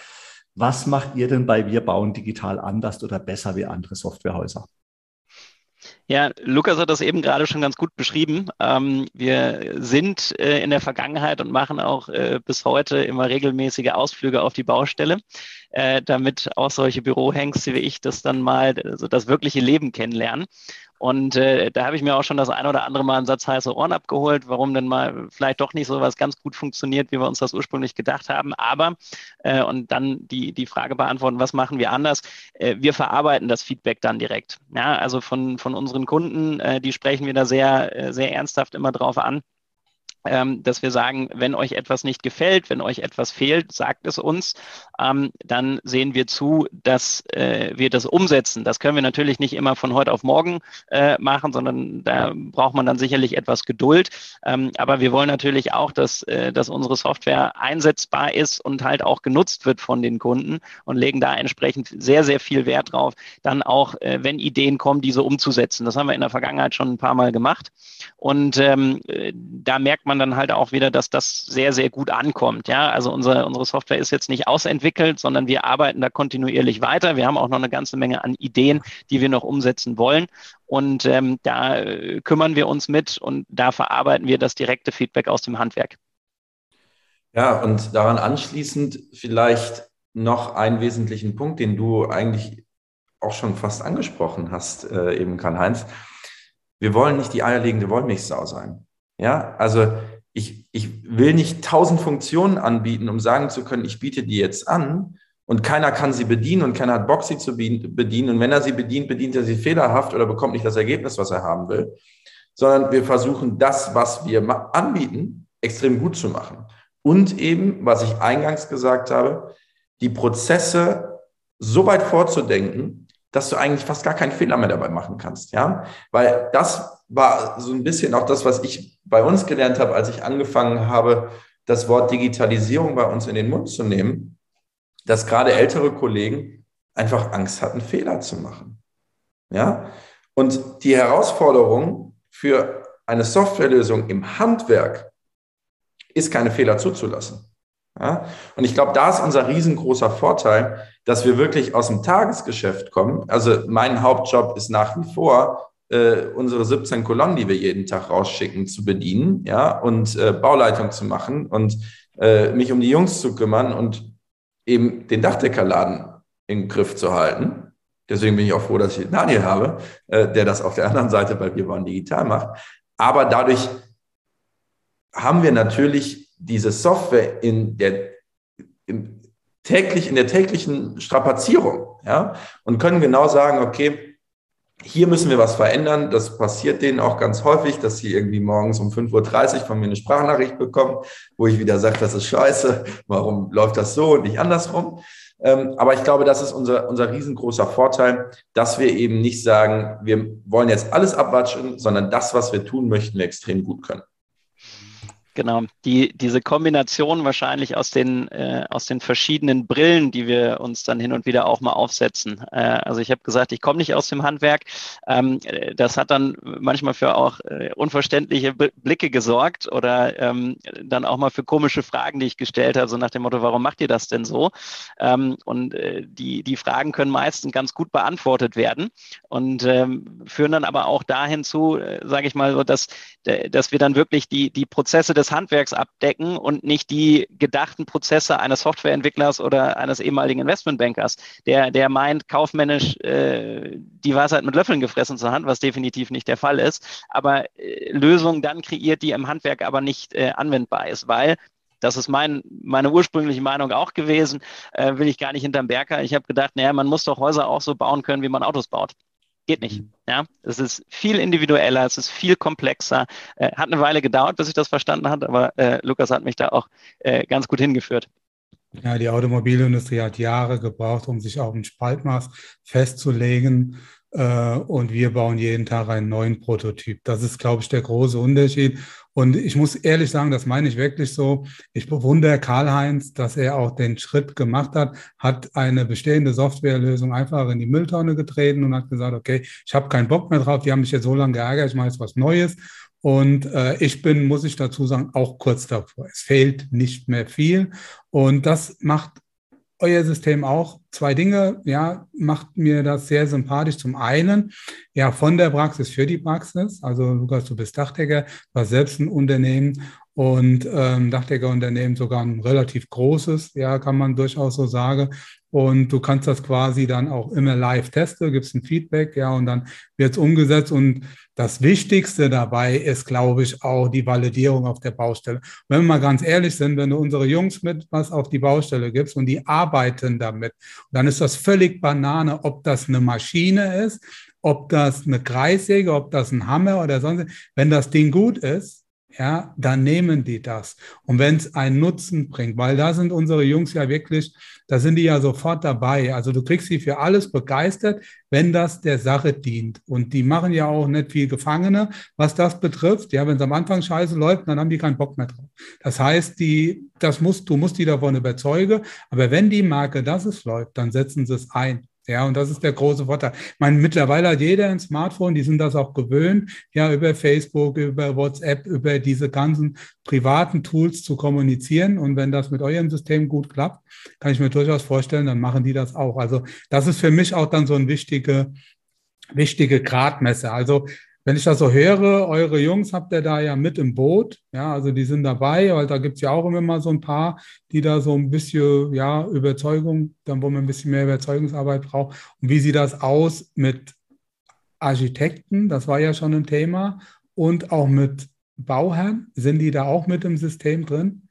Was macht ihr denn bei Wir bauen digital anders oder besser wie andere Softwarehäuser? Ja, Lukas hat das eben gerade schon ganz gut beschrieben. Ähm, wir sind äh, in der Vergangenheit und machen auch äh, bis heute immer regelmäßige Ausflüge auf die Baustelle, äh, damit auch solche Bürohengste wie ich das dann mal, also das wirkliche Leben kennenlernen. Und äh, da habe ich mir auch schon das ein oder andere Mal einen Satz heiße Ohren abgeholt, warum denn mal vielleicht doch nicht so was ganz gut funktioniert, wie wir uns das ursprünglich gedacht haben. Aber, äh, und dann die, die Frage beantworten, was machen wir anders? Äh, wir verarbeiten das Feedback dann direkt. Ja, also von, von unseren Kunden, äh, die sprechen wir da sehr, äh, sehr ernsthaft immer drauf an ähm, dass wir sagen, wenn euch etwas nicht gefällt, wenn euch etwas fehlt, sagt es uns. Ähm, dann sehen wir zu, dass äh, wir das umsetzen. Das können wir natürlich nicht immer von heute auf morgen äh, machen, sondern da braucht man dann sicherlich etwas Geduld. Ähm, aber wir wollen natürlich auch, dass, äh, dass unsere Software einsetzbar ist und halt auch genutzt wird von den Kunden und legen da entsprechend sehr, sehr viel Wert drauf, dann auch, äh, wenn Ideen kommen, diese umzusetzen. Das haben wir in der Vergangenheit schon ein paar Mal gemacht. Und ähm, äh, da merkt man, man dann halt auch wieder, dass das sehr, sehr gut ankommt. Ja, also unsere, unsere Software ist jetzt nicht ausentwickelt, sondern wir arbeiten da kontinuierlich weiter. Wir haben auch noch eine ganze Menge an Ideen, die wir noch umsetzen wollen. Und ähm, da äh, kümmern wir uns mit und da verarbeiten wir das direkte Feedback aus dem Handwerk. Ja, und daran anschließend vielleicht noch einen wesentlichen Punkt, den du eigentlich auch schon fast angesprochen hast, äh, eben Karl-Heinz. Wir wollen nicht die eierlegende Wollmilchsau sein. Ja, also ich, ich will nicht tausend Funktionen anbieten, um sagen zu können, ich biete die jetzt an und keiner kann sie bedienen und keiner hat Bock, sie zu bedienen. Und wenn er sie bedient, bedient er sie fehlerhaft oder bekommt nicht das Ergebnis, was er haben will, sondern wir versuchen das, was wir anbieten, extrem gut zu machen. Und eben, was ich eingangs gesagt habe, die Prozesse so weit vorzudenken, dass du eigentlich fast gar keinen Fehler mehr dabei machen kannst, ja, weil das war so ein bisschen auch das, was ich bei uns gelernt habe, als ich angefangen habe, das Wort Digitalisierung bei uns in den Mund zu nehmen, dass gerade ältere Kollegen einfach Angst hatten, Fehler zu machen. Ja? Und die Herausforderung für eine Softwarelösung im Handwerk ist, keine Fehler zuzulassen. Ja? Und ich glaube, da ist unser riesengroßer Vorteil, dass wir wirklich aus dem Tagesgeschäft kommen. Also mein Hauptjob ist nach wie vor, äh, unsere 17 Kolonnen, die wir jeden Tag rausschicken, zu bedienen, ja, und äh, Bauleitung zu machen und äh, mich um die Jungs zu kümmern und eben den Dachdeckerladen im Griff zu halten. Deswegen bin ich auch froh, dass ich Daniel habe, äh, der das auf der anderen Seite bei Wir bauen digital macht. Aber dadurch haben wir natürlich diese Software in der, im täglich, in der täglichen Strapazierung, ja, und können genau sagen, okay, hier müssen wir was verändern. Das passiert denen auch ganz häufig, dass sie irgendwie morgens um 5.30 Uhr von mir eine Sprachnachricht bekommen, wo ich wieder sage, das ist scheiße, warum läuft das so und nicht andersrum. Ähm, aber ich glaube, das ist unser, unser riesengroßer Vorteil, dass wir eben nicht sagen, wir wollen jetzt alles abwatschen, sondern das, was wir tun möchten, wir extrem gut können. Genau, die, diese Kombination wahrscheinlich aus den, äh, aus den verschiedenen Brillen, die wir uns dann hin und wieder auch mal aufsetzen. Äh, also ich habe gesagt, ich komme nicht aus dem Handwerk. Ähm, das hat dann manchmal für auch äh, unverständliche Blicke gesorgt oder ähm, dann auch mal für komische Fragen, die ich gestellt habe, so nach dem Motto, warum macht ihr das denn so? Ähm, und äh, die, die Fragen können meistens ganz gut beantwortet werden und ähm, führen dann aber auch dahin zu, äh, sage ich mal so, dass, dass wir dann wirklich die, die Prozesse des Handwerks abdecken und nicht die gedachten Prozesse eines Softwareentwicklers oder eines ehemaligen Investmentbankers, der, der meint, kaufmännisch äh, die Weisheit mit Löffeln gefressen zu haben, was definitiv nicht der Fall ist, aber äh, Lösungen dann kreiert, die im Handwerk aber nicht äh, anwendbar ist, weil das ist mein, meine ursprüngliche Meinung auch gewesen. Äh, will ich gar nicht hinterm Berger. Ich habe gedacht, naja, man muss doch Häuser auch so bauen können, wie man Autos baut. Geht nicht. Ja, es ist viel individueller, es ist viel komplexer. Äh, hat eine Weile gedauert, bis ich das verstanden habe, aber äh, Lukas hat mich da auch äh, ganz gut hingeführt. Ja, die Automobilindustrie hat Jahre gebraucht, um sich auf ein Spaltmaß festzulegen. Äh, und wir bauen jeden Tag einen neuen Prototyp. Das ist, glaube ich, der große Unterschied. Und ich muss ehrlich sagen, das meine ich wirklich so. Ich bewundere Karl-Heinz, dass er auch den Schritt gemacht hat, hat eine bestehende Softwarelösung einfach in die Mülltonne getreten und hat gesagt, okay, ich habe keinen Bock mehr drauf, die haben mich jetzt so lange geärgert, ich mache jetzt was Neues. Und äh, ich bin, muss ich dazu sagen, auch kurz davor. Es fehlt nicht mehr viel. Und das macht euer System auch zwei Dinge, ja, macht mir das sehr sympathisch. Zum einen, ja, von der Praxis für die Praxis. Also Lukas, du bist Dachdecker, hast selbst ein Unternehmen und ähm, Dachdeckerunternehmen sogar ein relativ großes, ja, kann man durchaus so sagen. Und du kannst das quasi dann auch immer live testen, gibst ein Feedback, ja, und dann wird es umgesetzt. Und das Wichtigste dabei ist, glaube ich, auch die Validierung auf der Baustelle. Wenn wir mal ganz ehrlich sind, wenn du unsere Jungs mit was auf die Baustelle gibst und die arbeiten damit, dann ist das völlig Banane, ob das eine Maschine ist, ob das eine Kreissäge, ob das ein Hammer oder sonst. Wenn das Ding gut ist, ja, dann nehmen die das. Und wenn es einen Nutzen bringt, weil da sind unsere Jungs ja wirklich, da sind die ja sofort dabei. Also du kriegst sie für alles begeistert, wenn das der Sache dient. Und die machen ja auch nicht viel Gefangene, was das betrifft. Ja, wenn es am Anfang scheiße läuft, dann haben die keinen Bock mehr drauf. Das heißt, die, das musst, du musst die davon überzeugen. Aber wenn die Marke, dass es läuft, dann setzen sie es ein. Ja, und das ist der große Vorteil. Ich meine, mittlerweile hat jeder ein Smartphone, die sind das auch gewöhnt, ja, über Facebook, über WhatsApp, über diese ganzen privaten Tools zu kommunizieren. Und wenn das mit eurem System gut klappt, kann ich mir durchaus vorstellen, dann machen die das auch. Also das ist für mich auch dann so ein wichtige, wichtige Gradmesser. Also wenn ich das so höre, eure Jungs habt ihr da ja mit im Boot, ja, also die sind dabei, weil da gibt es ja auch immer mal so ein paar, die da so ein bisschen, ja, Überzeugung, dann wo man ein bisschen mehr Überzeugungsarbeit braucht. Und wie sieht das aus mit Architekten? Das war ja schon ein Thema. Und auch mit Bauherren, sind die da auch mit im System drin?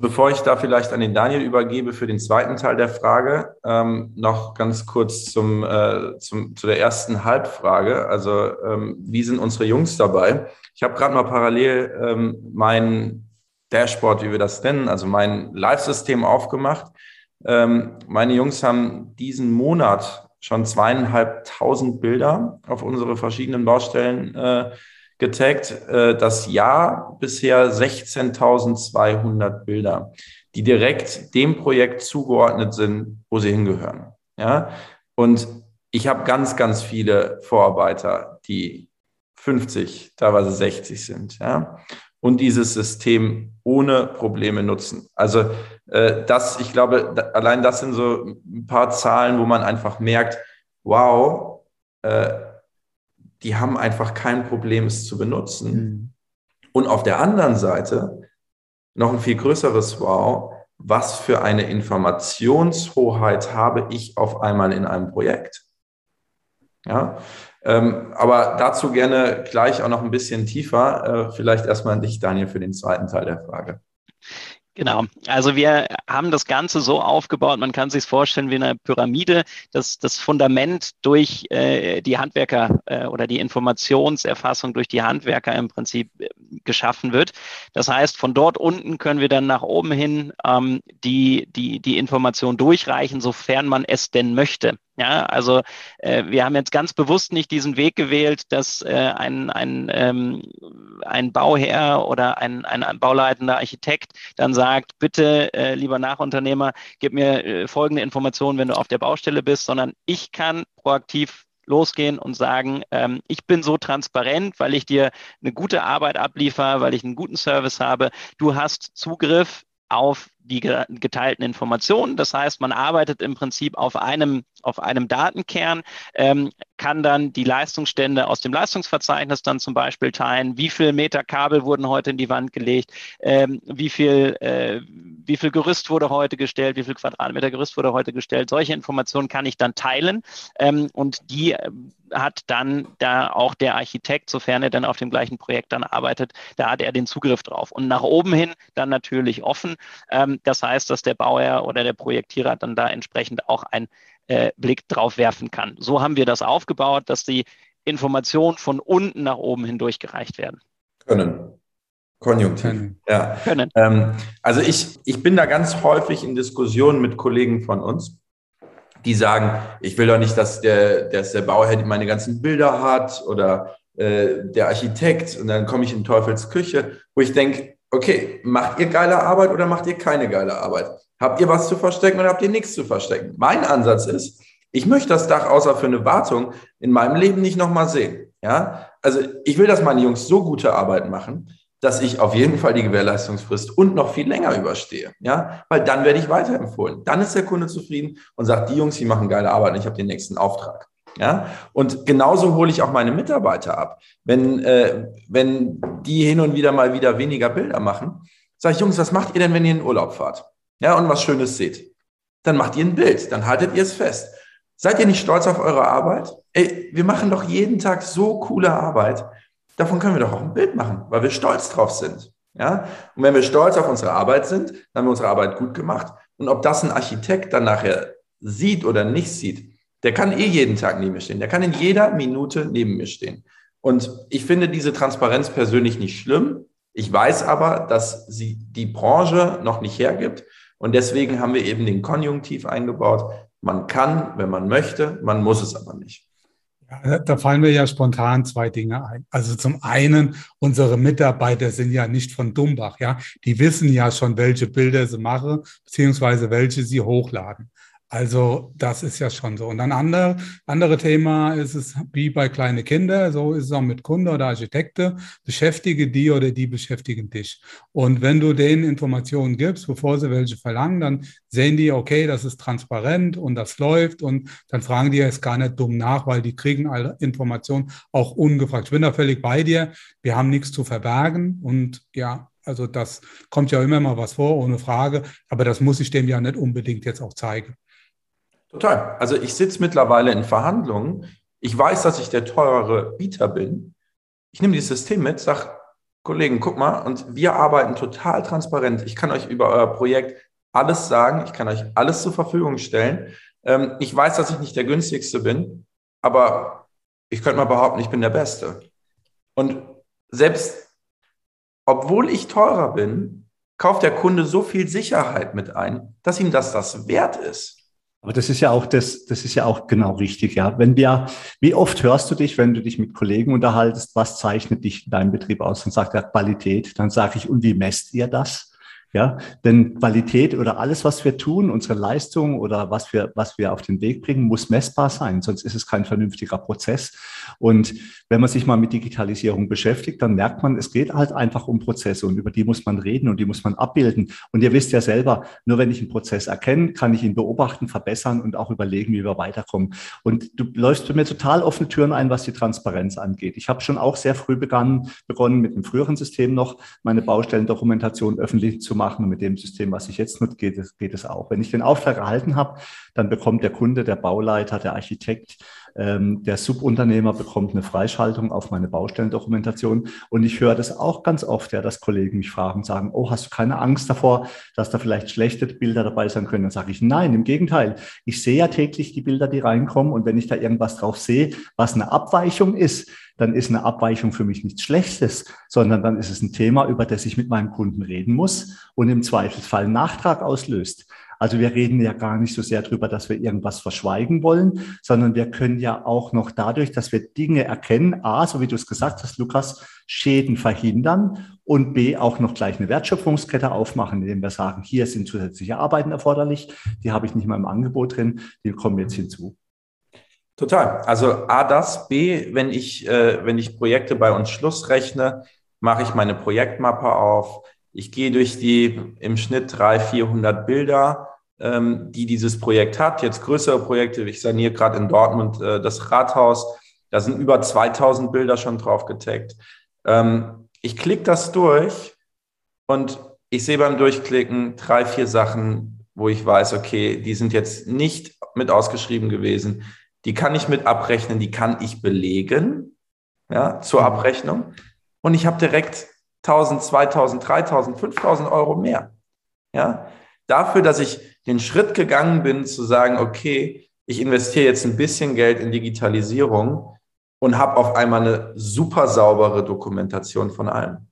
Bevor ich da vielleicht an den Daniel übergebe für den zweiten Teil der Frage, ähm, noch ganz kurz zum, äh, zum, zu der ersten Halbfrage. Also ähm, wie sind unsere Jungs dabei? Ich habe gerade mal parallel ähm, mein Dashboard, wie wir das nennen, also mein Live-System aufgemacht. Ähm, meine Jungs haben diesen Monat schon zweieinhalbtausend Bilder auf unsere verschiedenen Baustellen äh, getaggt. Äh, das Jahr bisher 16.200 Bilder, die direkt dem Projekt zugeordnet sind, wo sie hingehören. Ja? Und ich habe ganz, ganz viele Vorarbeiter, die 50, teilweise 60 sind. Ja? Und dieses System ohne Probleme nutzen. Also äh, das, ich glaube, da, allein das sind so ein paar Zahlen, wo man einfach merkt, wow, äh, die haben einfach kein Problem, es zu benutzen. Mhm. Und auf der anderen Seite noch ein viel größeres Wow, was für eine Informationshoheit habe ich auf einmal in einem Projekt? Ja, ähm, aber dazu gerne gleich auch noch ein bisschen tiefer. Äh, vielleicht erstmal an dich, Daniel, für den zweiten Teil der Frage. Genau. Also wir haben das Ganze so aufgebaut, man kann sich vorstellen wie eine Pyramide, dass das Fundament durch äh, die Handwerker äh, oder die Informationserfassung durch die Handwerker im Prinzip äh, geschaffen wird. Das heißt, von dort unten können wir dann nach oben hin ähm, die, die, die Information durchreichen, sofern man es denn möchte. Ja, also äh, wir haben jetzt ganz bewusst nicht diesen Weg gewählt, dass äh, ein, ein, ähm, ein Bauherr oder ein, ein, ein bauleitender Architekt dann sagt, bitte, äh, lieber Nachunternehmer, gib mir äh, folgende Informationen, wenn du auf der Baustelle bist, sondern ich kann proaktiv losgehen und sagen, ähm, ich bin so transparent, weil ich dir eine gute Arbeit abliefere, weil ich einen guten Service habe. Du hast Zugriff auf die geteilten Informationen. Das heißt, man arbeitet im Prinzip auf einem, auf einem Datenkern, ähm, kann dann die Leistungsstände aus dem Leistungsverzeichnis dann zum Beispiel teilen. Wie viel Meter Kabel wurden heute in die Wand gelegt? Ähm, wie viel, äh, wie viel Gerüst wurde heute gestellt? Wie viel Quadratmeter Gerüst wurde heute gestellt? Solche Informationen kann ich dann teilen ähm, und die äh, hat dann da auch der Architekt, sofern er dann auf dem gleichen Projekt dann arbeitet, da hat er den Zugriff drauf. Und nach oben hin dann natürlich offen. Ähm, das heißt, dass der Bauherr oder der Projektierer dann da entsprechend auch einen äh, Blick drauf werfen kann. So haben wir das aufgebaut, dass die Informationen von unten nach oben hindurchgereicht werden. Können. Konjunktiv. Ja. Können. Ähm, also ich, ich bin da ganz häufig in Diskussionen mit Kollegen von uns, die sagen, ich will doch nicht, dass der, dass der Bauherr meine ganzen Bilder hat oder äh, der Architekt und dann komme ich in Teufels Küche, wo ich denke, okay, macht ihr geile Arbeit oder macht ihr keine geile Arbeit? Habt ihr was zu verstecken oder habt ihr nichts zu verstecken? Mein Ansatz ist, ich möchte das Dach außer für eine Wartung in meinem Leben nicht nochmal sehen. Ja, also ich will, dass meine Jungs so gute Arbeit machen, dass ich auf jeden Fall die Gewährleistungsfrist und noch viel länger überstehe. Ja, weil dann werde ich weiterempfohlen. Dann ist der Kunde zufrieden und sagt, die Jungs, die machen geile Arbeit und ich habe den nächsten Auftrag. Ja, und genauso hole ich auch meine Mitarbeiter ab. Wenn, äh, wenn die hin und wieder mal wieder weniger Bilder machen, sage ich, Jungs, was macht ihr denn, wenn ihr in Urlaub fahrt? Ja, und was Schönes seht? Dann macht ihr ein Bild, dann haltet ihr es fest. Seid ihr nicht stolz auf eure Arbeit? Ey, wir machen doch jeden Tag so coole Arbeit. Davon können wir doch auch ein Bild machen, weil wir stolz drauf sind. Ja? Und wenn wir stolz auf unsere Arbeit sind, dann haben wir unsere Arbeit gut gemacht. Und ob das ein Architekt dann nachher sieht oder nicht sieht, der kann eh jeden Tag neben mir stehen. Der kann in jeder Minute neben mir stehen. Und ich finde diese Transparenz persönlich nicht schlimm. Ich weiß aber, dass sie die Branche noch nicht hergibt. Und deswegen haben wir eben den Konjunktiv eingebaut. Man kann, wenn man möchte, man muss es aber nicht. Da fallen mir ja spontan zwei Dinge ein. Also zum einen, unsere Mitarbeiter sind ja nicht von Dumbach, ja. Die wissen ja schon, welche Bilder sie machen, beziehungsweise welche sie hochladen. Also das ist ja schon so. Und ein andere, andere Thema ist es wie bei kleinen Kindern, so ist es auch mit Kunde oder Architekte, beschäftige die oder die beschäftigen dich. Und wenn du denen Informationen gibst, bevor sie welche verlangen, dann sehen die, okay, das ist transparent und das läuft und dann fragen die es gar nicht dumm nach, weil die kriegen alle Informationen auch ungefragt. Ich bin da völlig bei dir. Wir haben nichts zu verbergen und ja, also das kommt ja immer mal was vor, ohne Frage, aber das muss ich dem ja nicht unbedingt jetzt auch zeigen. Total. Also ich sitze mittlerweile in Verhandlungen. Ich weiß, dass ich der teurere Bieter bin. Ich nehme dieses System mit, sage, Kollegen, guck mal, und wir arbeiten total transparent. Ich kann euch über euer Projekt alles sagen. Ich kann euch alles zur Verfügung stellen. Ähm, ich weiß, dass ich nicht der günstigste bin, aber ich könnte mal behaupten, ich bin der Beste. Und selbst obwohl ich teurer bin, kauft der Kunde so viel Sicherheit mit ein, dass ihm das das wert ist. Aber das ist ja auch das, das ist ja auch genau richtig, ja. Wenn wir, wie oft hörst du dich, wenn du dich mit Kollegen unterhaltest, was zeichnet dich in deinem Betrieb aus? Dann sagt er Qualität. Dann sage ich, und wie messt ihr das? Ja, denn Qualität oder alles, was wir tun, unsere Leistung oder was wir, was wir auf den Weg bringen, muss messbar sein, sonst ist es kein vernünftiger Prozess. Und wenn man sich mal mit Digitalisierung beschäftigt, dann merkt man, es geht halt einfach um Prozesse und über die muss man reden und die muss man abbilden. Und ihr wisst ja selber, nur wenn ich einen Prozess erkenne, kann ich ihn beobachten, verbessern und auch überlegen, wie wir weiterkommen. Und du läufst bei mir total offene Türen ein, was die Transparenz angeht. Ich habe schon auch sehr früh begonnen, begonnen mit einem früheren System noch meine Baustellendokumentation öffentlich zu machen. Und mit dem System, was ich jetzt nutze, geht es, geht es auch. Wenn ich den Auftrag erhalten habe, dann bekommt der Kunde, der Bauleiter, der Architekt der Subunternehmer bekommt eine Freischaltung auf meine Baustellendokumentation. Und ich höre das auch ganz oft, ja, dass Kollegen mich fragen, sagen, oh, hast du keine Angst davor, dass da vielleicht schlechte Bilder dabei sein können? Dann sage ich, nein, im Gegenteil. Ich sehe ja täglich die Bilder, die reinkommen. Und wenn ich da irgendwas drauf sehe, was eine Abweichung ist, dann ist eine Abweichung für mich nichts Schlechtes, sondern dann ist es ein Thema, über das ich mit meinem Kunden reden muss und im Zweifelsfall einen Nachtrag auslöst. Also wir reden ja gar nicht so sehr darüber, dass wir irgendwas verschweigen wollen, sondern wir können ja auch noch dadurch, dass wir Dinge erkennen, a, so wie du es gesagt hast, Lukas, Schäden verhindern und b, auch noch gleich eine Wertschöpfungskette aufmachen, indem wir sagen, hier sind zusätzliche Arbeiten erforderlich, die habe ich nicht mal im Angebot drin, die kommen jetzt hinzu. Total. Also A, das, B, wenn ich, äh, wenn ich Projekte bei uns Schluss rechne, mache ich meine Projektmappe auf. Ich gehe durch die im Schnitt 300, 400 Bilder, ähm, die dieses Projekt hat. Jetzt größere Projekte, ich saniere gerade in Dortmund äh, das Rathaus. Da sind über 2000 Bilder schon drauf getaggt. Ähm, ich klicke das durch und ich sehe beim Durchklicken drei, vier Sachen, wo ich weiß, okay, die sind jetzt nicht mit ausgeschrieben gewesen die kann ich mit abrechnen, die kann ich belegen, ja, zur. Abrechnung. Und ich habe direkt 1000, 2000, 3000, 5000 Euro mehr. Ja, dafür, dass ich den Schritt gegangen bin, zu sagen, okay, ich investiere jetzt ein bisschen Geld in Digitalisierung und habe auf einmal eine super saubere Dokumentation von allem.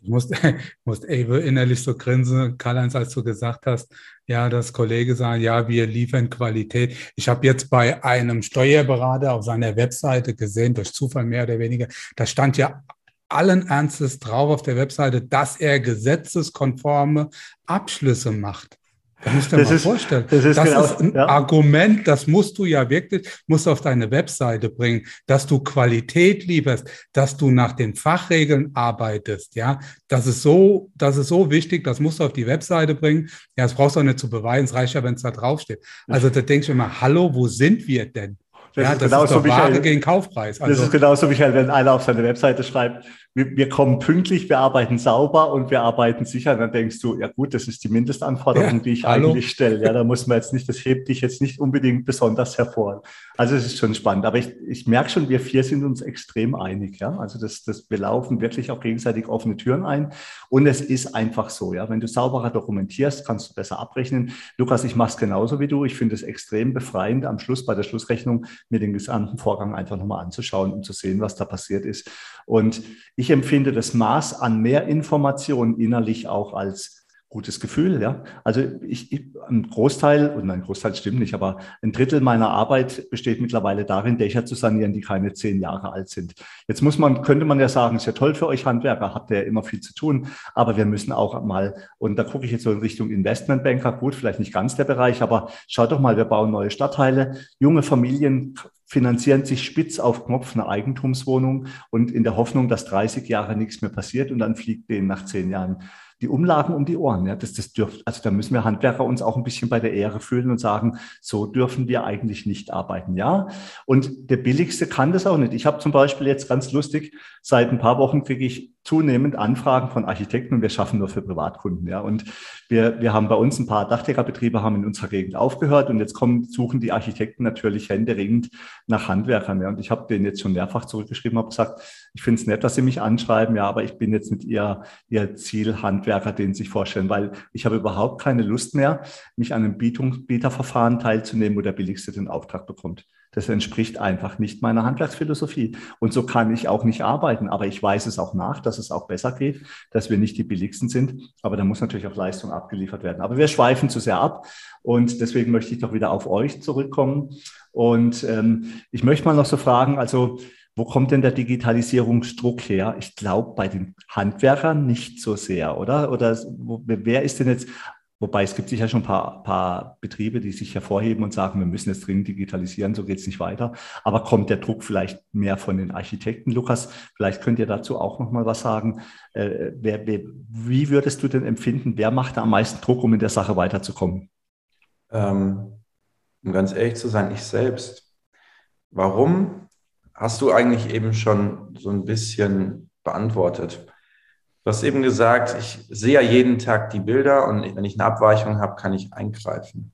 Ich musste, musste innerlich so grinsen, Karl-Heinz, als du gesagt hast, ja, dass Kollege sagen, ja, wir liefern Qualität. Ich habe jetzt bei einem Steuerberater auf seiner Webseite gesehen, durch Zufall mehr oder weniger, da stand ja allen Ernstes drauf auf der Webseite, dass er gesetzeskonforme Abschlüsse macht. Da musst du dir das mal ist, vorstellen. Das ist, das genau, ist ein ja. Argument, das musst du ja wirklich, musst auf deine Webseite bringen, dass du Qualität lieferst, dass du nach den Fachregeln arbeitest, ja. Das ist so, das ist so wichtig, das musst du auf die Webseite bringen. Ja, das brauchst du auch nicht zu beweisen, es reicht ja, wenn es da draufsteht. Also da denkst du immer, hallo, wo sind wir denn? Das ja, ist das genauso, ist doch Ware gegen Kaufpreis. Also, das ist genauso, Michael, wenn einer auf seine Webseite schreibt, wir, wir, kommen pünktlich, wir arbeiten sauber und wir arbeiten sicher. dann denkst du, ja gut, das ist die Mindestanforderung, ja, die ich hallo? eigentlich stelle. Ja, da muss man jetzt nicht, das hebt dich jetzt nicht unbedingt besonders hervor. Also es ist schon spannend. Aber ich, ich merke schon, wir vier sind uns extrem einig. Ja, also das, das, wir laufen wirklich auch gegenseitig offene Türen ein. Und es ist einfach so, ja, wenn du sauberer dokumentierst, kannst du besser abrechnen. Lukas, ich mache es genauso wie du. Ich finde es extrem befreiend, am Schluss bei der Schlussrechnung mir den gesamten Vorgang einfach nochmal anzuschauen und zu sehen, was da passiert ist. Und ich empfinde das Maß an mehr Informationen innerlich auch als gutes Gefühl, ja. Also ich, ich ein Großteil, und ein Großteil stimmt nicht, aber ein Drittel meiner Arbeit besteht mittlerweile darin, Dächer zu sanieren, die keine zehn Jahre alt sind. Jetzt muss man, könnte man ja sagen, ist ja toll für euch Handwerker, habt ihr ja immer viel zu tun, aber wir müssen auch mal, und da gucke ich jetzt so in Richtung Investmentbanker, gut, vielleicht nicht ganz der Bereich, aber schaut doch mal, wir bauen neue Stadtteile, junge Familien finanzieren sich spitz auf Knopf eine Eigentumswohnung und in der Hoffnung, dass 30 Jahre nichts mehr passiert und dann fliegt denen nach zehn Jahren die Umlagen um die Ohren. Ja, das, das dürft, also da müssen wir Handwerker uns auch ein bisschen bei der Ehre fühlen und sagen, so dürfen wir eigentlich nicht arbeiten. Ja, und der billigste kann das auch nicht. Ich habe zum Beispiel jetzt ganz lustig, seit ein paar Wochen kriege ich zunehmend Anfragen von Architekten und wir schaffen nur für Privatkunden. Ja, und wir, wir haben bei uns ein paar Dachdeckerbetriebe haben in unserer Gegend aufgehört und jetzt kommen, suchen die Architekten natürlich händeringend nach Handwerkern. Ja, und ich habe denen jetzt schon mehrfach zurückgeschrieben, habe gesagt, ich finde es nett, dass sie mich anschreiben, ja, aber ich bin jetzt nicht ihr, ihr Zielhandwerker, den sich vorstellen, weil ich habe überhaupt keine Lust mehr, mich an einem Bieterverfahren teilzunehmen, wo der Billigste den Auftrag bekommt. Das entspricht einfach nicht meiner Handwerksphilosophie. Und so kann ich auch nicht arbeiten. Aber ich weiß es auch nach, dass es auch besser geht, dass wir nicht die billigsten sind. Aber da muss natürlich auch Leistung abgeliefert werden. Aber wir schweifen zu sehr ab. Und deswegen möchte ich doch wieder auf euch zurückkommen. Und ähm, ich möchte mal noch so fragen, also wo kommt denn der Digitalisierungsdruck her? Ich glaube, bei den Handwerkern nicht so sehr, oder? Oder wo, wer ist denn jetzt Wobei es gibt sicher schon ein paar, paar Betriebe, die sich hervorheben und sagen, wir müssen jetzt dringend digitalisieren, so geht es nicht weiter. Aber kommt der Druck vielleicht mehr von den Architekten? Lukas, vielleicht könnt ihr dazu auch noch mal was sagen. Äh, wer, wer, wie würdest du denn empfinden, wer macht da am meisten Druck, um in der Sache weiterzukommen? Ähm, um ganz ehrlich zu sein, ich selbst. Warum? Hast du eigentlich eben schon so ein bisschen beantwortet. Du hast eben gesagt, ich sehe ja jeden Tag die Bilder und wenn ich eine Abweichung habe, kann ich eingreifen.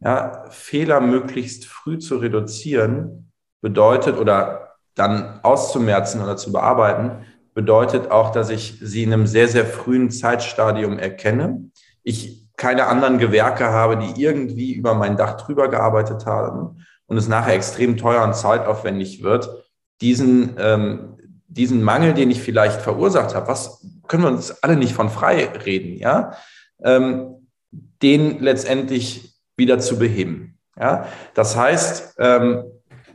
Ja, Fehler möglichst früh zu reduzieren bedeutet oder dann auszumerzen oder zu bearbeiten, bedeutet auch, dass ich sie in einem sehr, sehr frühen Zeitstadium erkenne. Ich keine anderen Gewerke habe, die irgendwie über mein Dach drüber gearbeitet haben und es nachher extrem teuer und zeitaufwendig wird, diesen, ähm, diesen Mangel, den ich vielleicht verursacht habe, was können wir uns alle nicht von frei reden, ja, ähm, den letztendlich wieder zu beheben. Ja? Das heißt, ähm,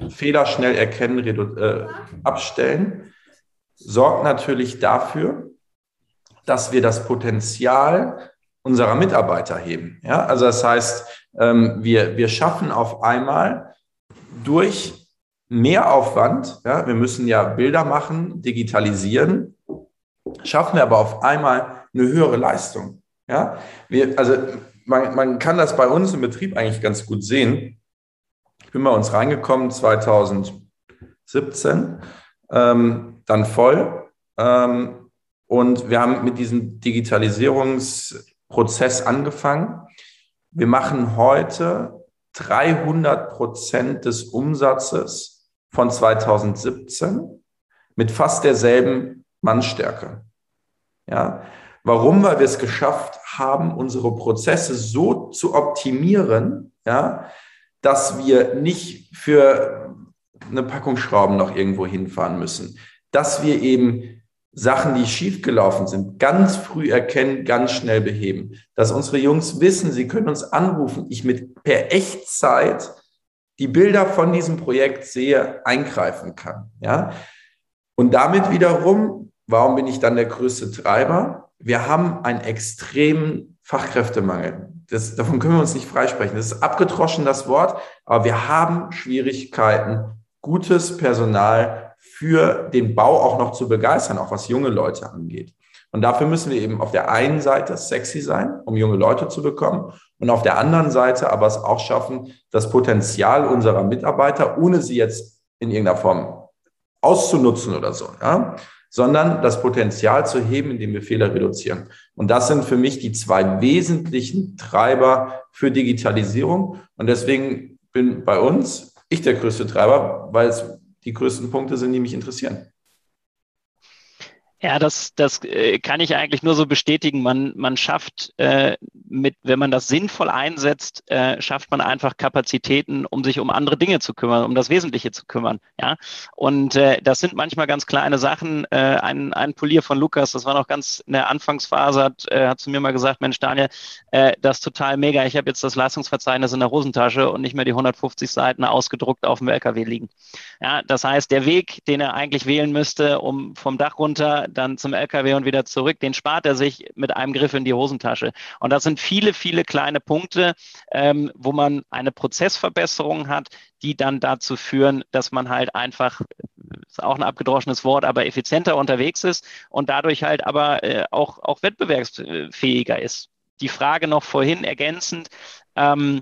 Fehler schnell erkennen, äh, abstellen, sorgt natürlich dafür, dass wir das Potenzial unserer Mitarbeiter heben. Ja? Also das heißt, ähm, wir, wir schaffen auf einmal durch mehr Aufwand, ja, wir müssen ja Bilder machen, digitalisieren, schaffen wir aber auf einmal eine höhere Leistung. Ja? Wir, also man, man kann das bei uns im Betrieb eigentlich ganz gut sehen. Ich bin bei uns reingekommen 2017, ähm, dann voll. Ähm, und wir haben mit diesem Digitalisierungsprozess angefangen. Wir machen heute 300 Prozent des Umsatzes von 2017 mit fast derselben Mannstärke. Ja, warum? Weil wir es geschafft haben, unsere Prozesse so zu optimieren, ja, dass wir nicht für eine Packung Schrauben noch irgendwo hinfahren müssen, dass wir eben Sachen, die schiefgelaufen sind, ganz früh erkennen, ganz schnell beheben. Dass unsere Jungs wissen, sie können uns anrufen, ich mit per Echtzeit die Bilder von diesem Projekt sehe, eingreifen kann. Ja? Und damit wiederum, warum bin ich dann der größte Treiber? Wir haben einen extremen Fachkräftemangel. Das, davon können wir uns nicht freisprechen. Das ist abgetroschen, das Wort, aber wir haben Schwierigkeiten, gutes Personal für den Bau auch noch zu begeistern, auch was junge Leute angeht. Und dafür müssen wir eben auf der einen Seite sexy sein, um junge Leute zu bekommen, und auf der anderen Seite aber es auch schaffen, das Potenzial unserer Mitarbeiter, ohne sie jetzt in irgendeiner Form auszunutzen oder so, ja, sondern das Potenzial zu heben, indem wir Fehler reduzieren. Und das sind für mich die zwei wesentlichen Treiber für Digitalisierung. Und deswegen bin bei uns ich der größte Treiber, weil es die größten Punkte sind, die mich interessieren. Ja, das, das äh, kann ich eigentlich nur so bestätigen. Man, man schafft äh, mit, wenn man das sinnvoll einsetzt, äh, schafft man einfach Kapazitäten, um sich um andere Dinge zu kümmern, um das Wesentliche zu kümmern. Ja, und äh, das sind manchmal ganz kleine Sachen. Äh, ein, ein Polier von Lukas, das war noch ganz in der Anfangsphase, hat, äh, hat zu mir mal gesagt, Mensch Daniel, äh, das ist total mega. Ich habe jetzt das Leistungsverzeichnis in der Hosentasche und nicht mehr die 150 Seiten ausgedruckt auf dem LKW liegen. Ja, das heißt, der Weg, den er eigentlich wählen müsste, um vom Dach runter dann zum LKW und wieder zurück, den spart er sich mit einem Griff in die Hosentasche. Und das sind viele, viele kleine Punkte, ähm, wo man eine Prozessverbesserung hat, die dann dazu führen, dass man halt einfach, ist auch ein abgedroschenes Wort, aber effizienter unterwegs ist und dadurch halt aber äh, auch, auch wettbewerbsfähiger ist. Die Frage noch vorhin ergänzend, ähm,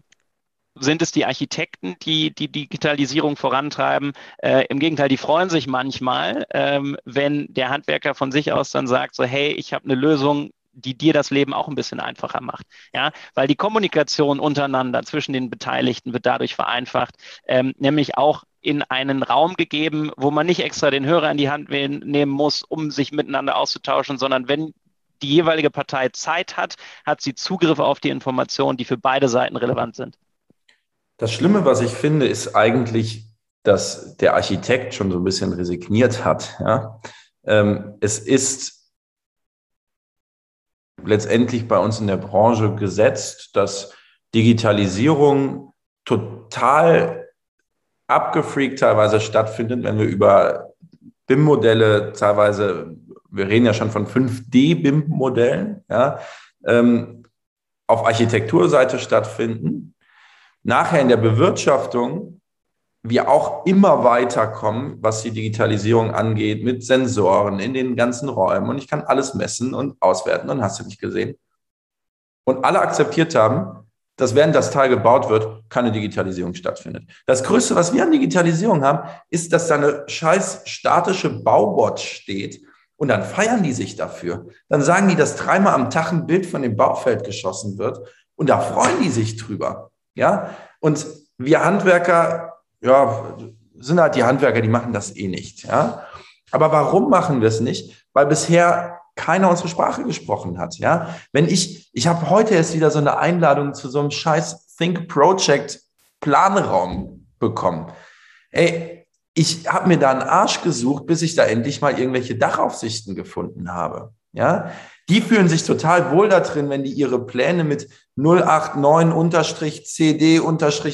sind es die Architekten, die die Digitalisierung vorantreiben. Äh, Im Gegenteil, die freuen sich manchmal, ähm, wenn der Handwerker von sich aus dann sagt, so hey, ich habe eine Lösung, die dir das Leben auch ein bisschen einfacher macht. Ja, weil die Kommunikation untereinander zwischen den Beteiligten wird dadurch vereinfacht, ähm, nämlich auch in einen Raum gegeben, wo man nicht extra den Hörer in die Hand nehmen muss, um sich miteinander auszutauschen, sondern wenn die jeweilige Partei Zeit hat, hat sie Zugriff auf die Informationen, die für beide Seiten relevant sind. Das Schlimme, was ich finde, ist eigentlich, dass der Architekt schon so ein bisschen resigniert hat. Ja? Ähm, es ist letztendlich bei uns in der Branche gesetzt, dass Digitalisierung total abgefreakt teilweise stattfindet, wenn wir über BIM-Modelle teilweise, wir reden ja schon von 5D-BIM-Modellen, ja, ähm, auf Architekturseite stattfinden nachher in der Bewirtschaftung wir auch immer weiterkommen, was die Digitalisierung angeht, mit Sensoren in den ganzen Räumen. Und ich kann alles messen und auswerten und hast du nicht gesehen. Und alle akzeptiert haben, dass während das Teil gebaut wird, keine Digitalisierung stattfindet. Das Größte, was wir an Digitalisierung haben, ist, dass da eine scheiß statische Baubot steht und dann feiern die sich dafür. Dann sagen die, dass dreimal am Tag ein Bild von dem Baufeld geschossen wird und da freuen die sich drüber. Ja, und wir Handwerker, ja, sind halt die Handwerker, die machen das eh nicht. Ja, aber warum machen wir es nicht? Weil bisher keiner unsere Sprache gesprochen hat. Ja, wenn ich, ich habe heute erst wieder so eine Einladung zu so einem scheiß Think Project Planraum bekommen. Ey, ich habe mir da einen Arsch gesucht, bis ich da endlich mal irgendwelche Dachaufsichten gefunden habe. Ja, die fühlen sich total wohl da drin, wenn die ihre Pläne mit 089-CD-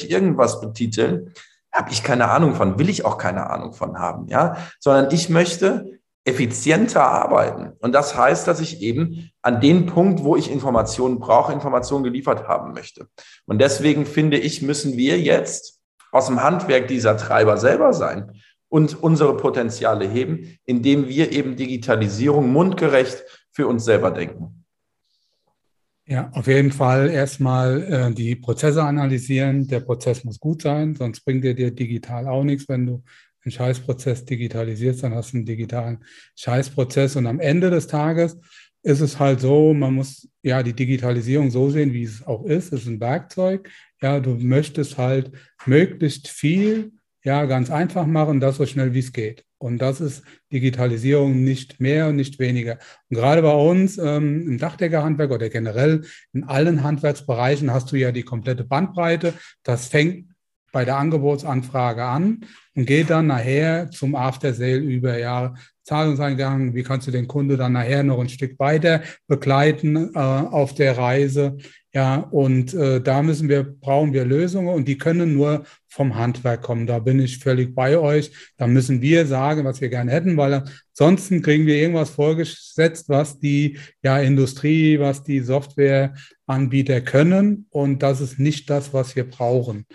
irgendwas betiteln. Habe ich keine Ahnung von, will ich auch keine Ahnung von haben, ja, sondern ich möchte effizienter arbeiten. Und das heißt, dass ich eben an den Punkt, wo ich Informationen brauche, Informationen geliefert haben möchte. Und deswegen finde ich, müssen wir jetzt aus dem Handwerk dieser Treiber selber sein und unsere Potenziale heben, indem wir eben Digitalisierung mundgerecht für uns selber denken. Ja, auf jeden Fall erstmal äh, die Prozesse analysieren. Der Prozess muss gut sein, sonst bringt dir dir digital auch nichts. Wenn du einen Scheißprozess digitalisierst, dann hast du einen digitalen Scheißprozess. Und am Ende des Tages ist es halt so, man muss ja die Digitalisierung so sehen, wie es auch ist. Es ist ein Werkzeug. Ja, du möchtest halt möglichst viel, ja, ganz einfach machen, das so schnell wie es geht. Und das ist Digitalisierung nicht mehr und nicht weniger. Und gerade bei uns ähm, im Dachdeckerhandwerk oder generell in allen Handwerksbereichen hast du ja die komplette Bandbreite. Das fängt bei der Angebotsanfrage an und geht dann nachher zum After Sale über ja, Zahlungseingang, wie kannst du den Kunde dann nachher noch ein Stück weiter begleiten äh, auf der Reise. Ja, und äh, da müssen wir, brauchen wir Lösungen und die können nur vom Handwerk kommen. Da bin ich völlig bei euch. Da müssen wir sagen, was wir gerne hätten, weil ansonsten kriegen wir irgendwas vorgesetzt, was die ja, Industrie, was die Softwareanbieter können. Und das ist nicht das, was wir brauchen.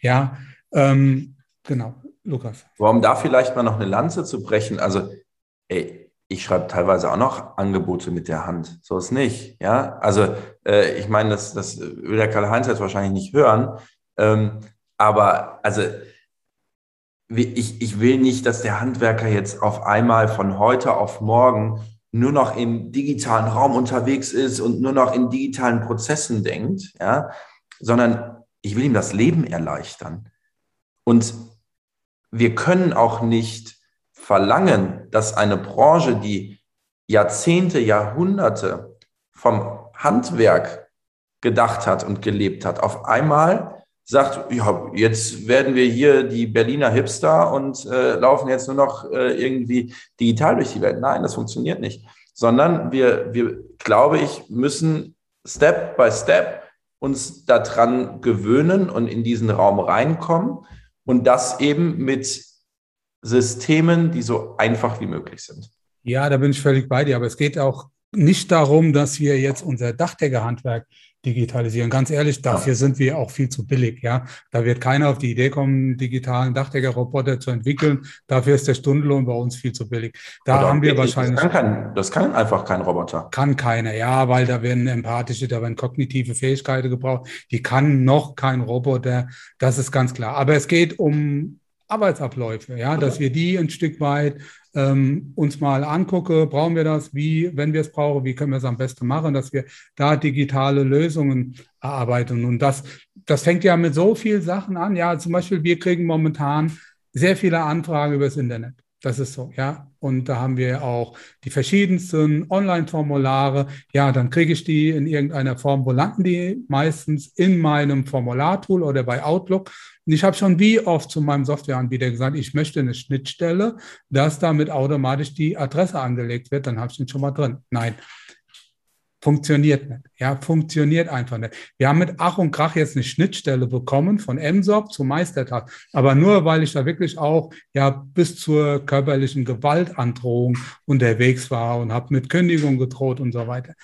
Ja, ähm, genau. Lukas. Warum da vielleicht mal noch eine Lanze zu brechen? Also, ey, ich schreibe teilweise auch noch Angebote mit der Hand. So ist nicht. Ja, also äh, ich meine, das, das will der Karl-Heinz jetzt wahrscheinlich nicht hören. Ähm, aber also ich, ich will nicht, dass der Handwerker jetzt auf einmal von heute auf morgen nur noch im digitalen Raum unterwegs ist und nur noch in digitalen Prozessen denkt, ja, sondern ich will ihm das Leben erleichtern. Und wir können auch nicht verlangen, dass eine Branche, die Jahrzehnte, Jahrhunderte vom Handwerk gedacht hat und gelebt hat, auf einmal sagt, ja, jetzt werden wir hier die Berliner Hipster und äh, laufen jetzt nur noch äh, irgendwie digital durch die Welt. Nein, das funktioniert nicht. Sondern wir, wir, glaube ich, müssen Step by Step uns daran gewöhnen und in diesen Raum reinkommen und das eben mit Systemen, die so einfach wie möglich sind. Ja, da bin ich völlig bei dir. Aber es geht auch nicht darum, dass wir jetzt unser Dachdeckerhandwerk digitalisieren. Ganz ehrlich, dafür sind wir auch viel zu billig. Ja, da wird keiner auf die Idee kommen, digitalen Dachdeckerroboter zu entwickeln. Dafür ist der Stundenlohn bei uns viel zu billig. Da Oder haben wir wahrscheinlich. Das kann, kein, das kann einfach kein Roboter. Kann keiner, ja, weil da werden empathische, da werden kognitive Fähigkeiten gebraucht. Die kann noch kein Roboter. Das ist ganz klar. Aber es geht um Arbeitsabläufe, ja, dass wir die ein Stück weit ähm, uns mal angucke, brauchen wir das, wie, wenn wir es brauchen, wie können wir es am besten machen, dass wir da digitale Lösungen erarbeiten. Und das, das fängt ja mit so vielen Sachen an. Ja, zum Beispiel, wir kriegen momentan sehr viele Anfragen über das Internet. Das ist so, ja. Und da haben wir auch die verschiedensten Online-Formulare. Ja, dann kriege ich die in irgendeiner Form. Wo landen die? Meistens in meinem Formulartool oder bei Outlook. Und ich habe schon wie oft zu meinem Softwareanbieter gesagt, ich möchte eine Schnittstelle, dass damit automatisch die Adresse angelegt wird. Dann habe ich den schon mal drin. Nein, Funktioniert nicht. Ja, funktioniert einfach nicht. Wir haben mit Ach und Krach jetzt eine Schnittstelle bekommen von MSOP zu Meistertag. Aber nur, weil ich da wirklich auch ja bis zur körperlichen Gewaltandrohung unterwegs war und habe mit Kündigung gedroht und so weiter.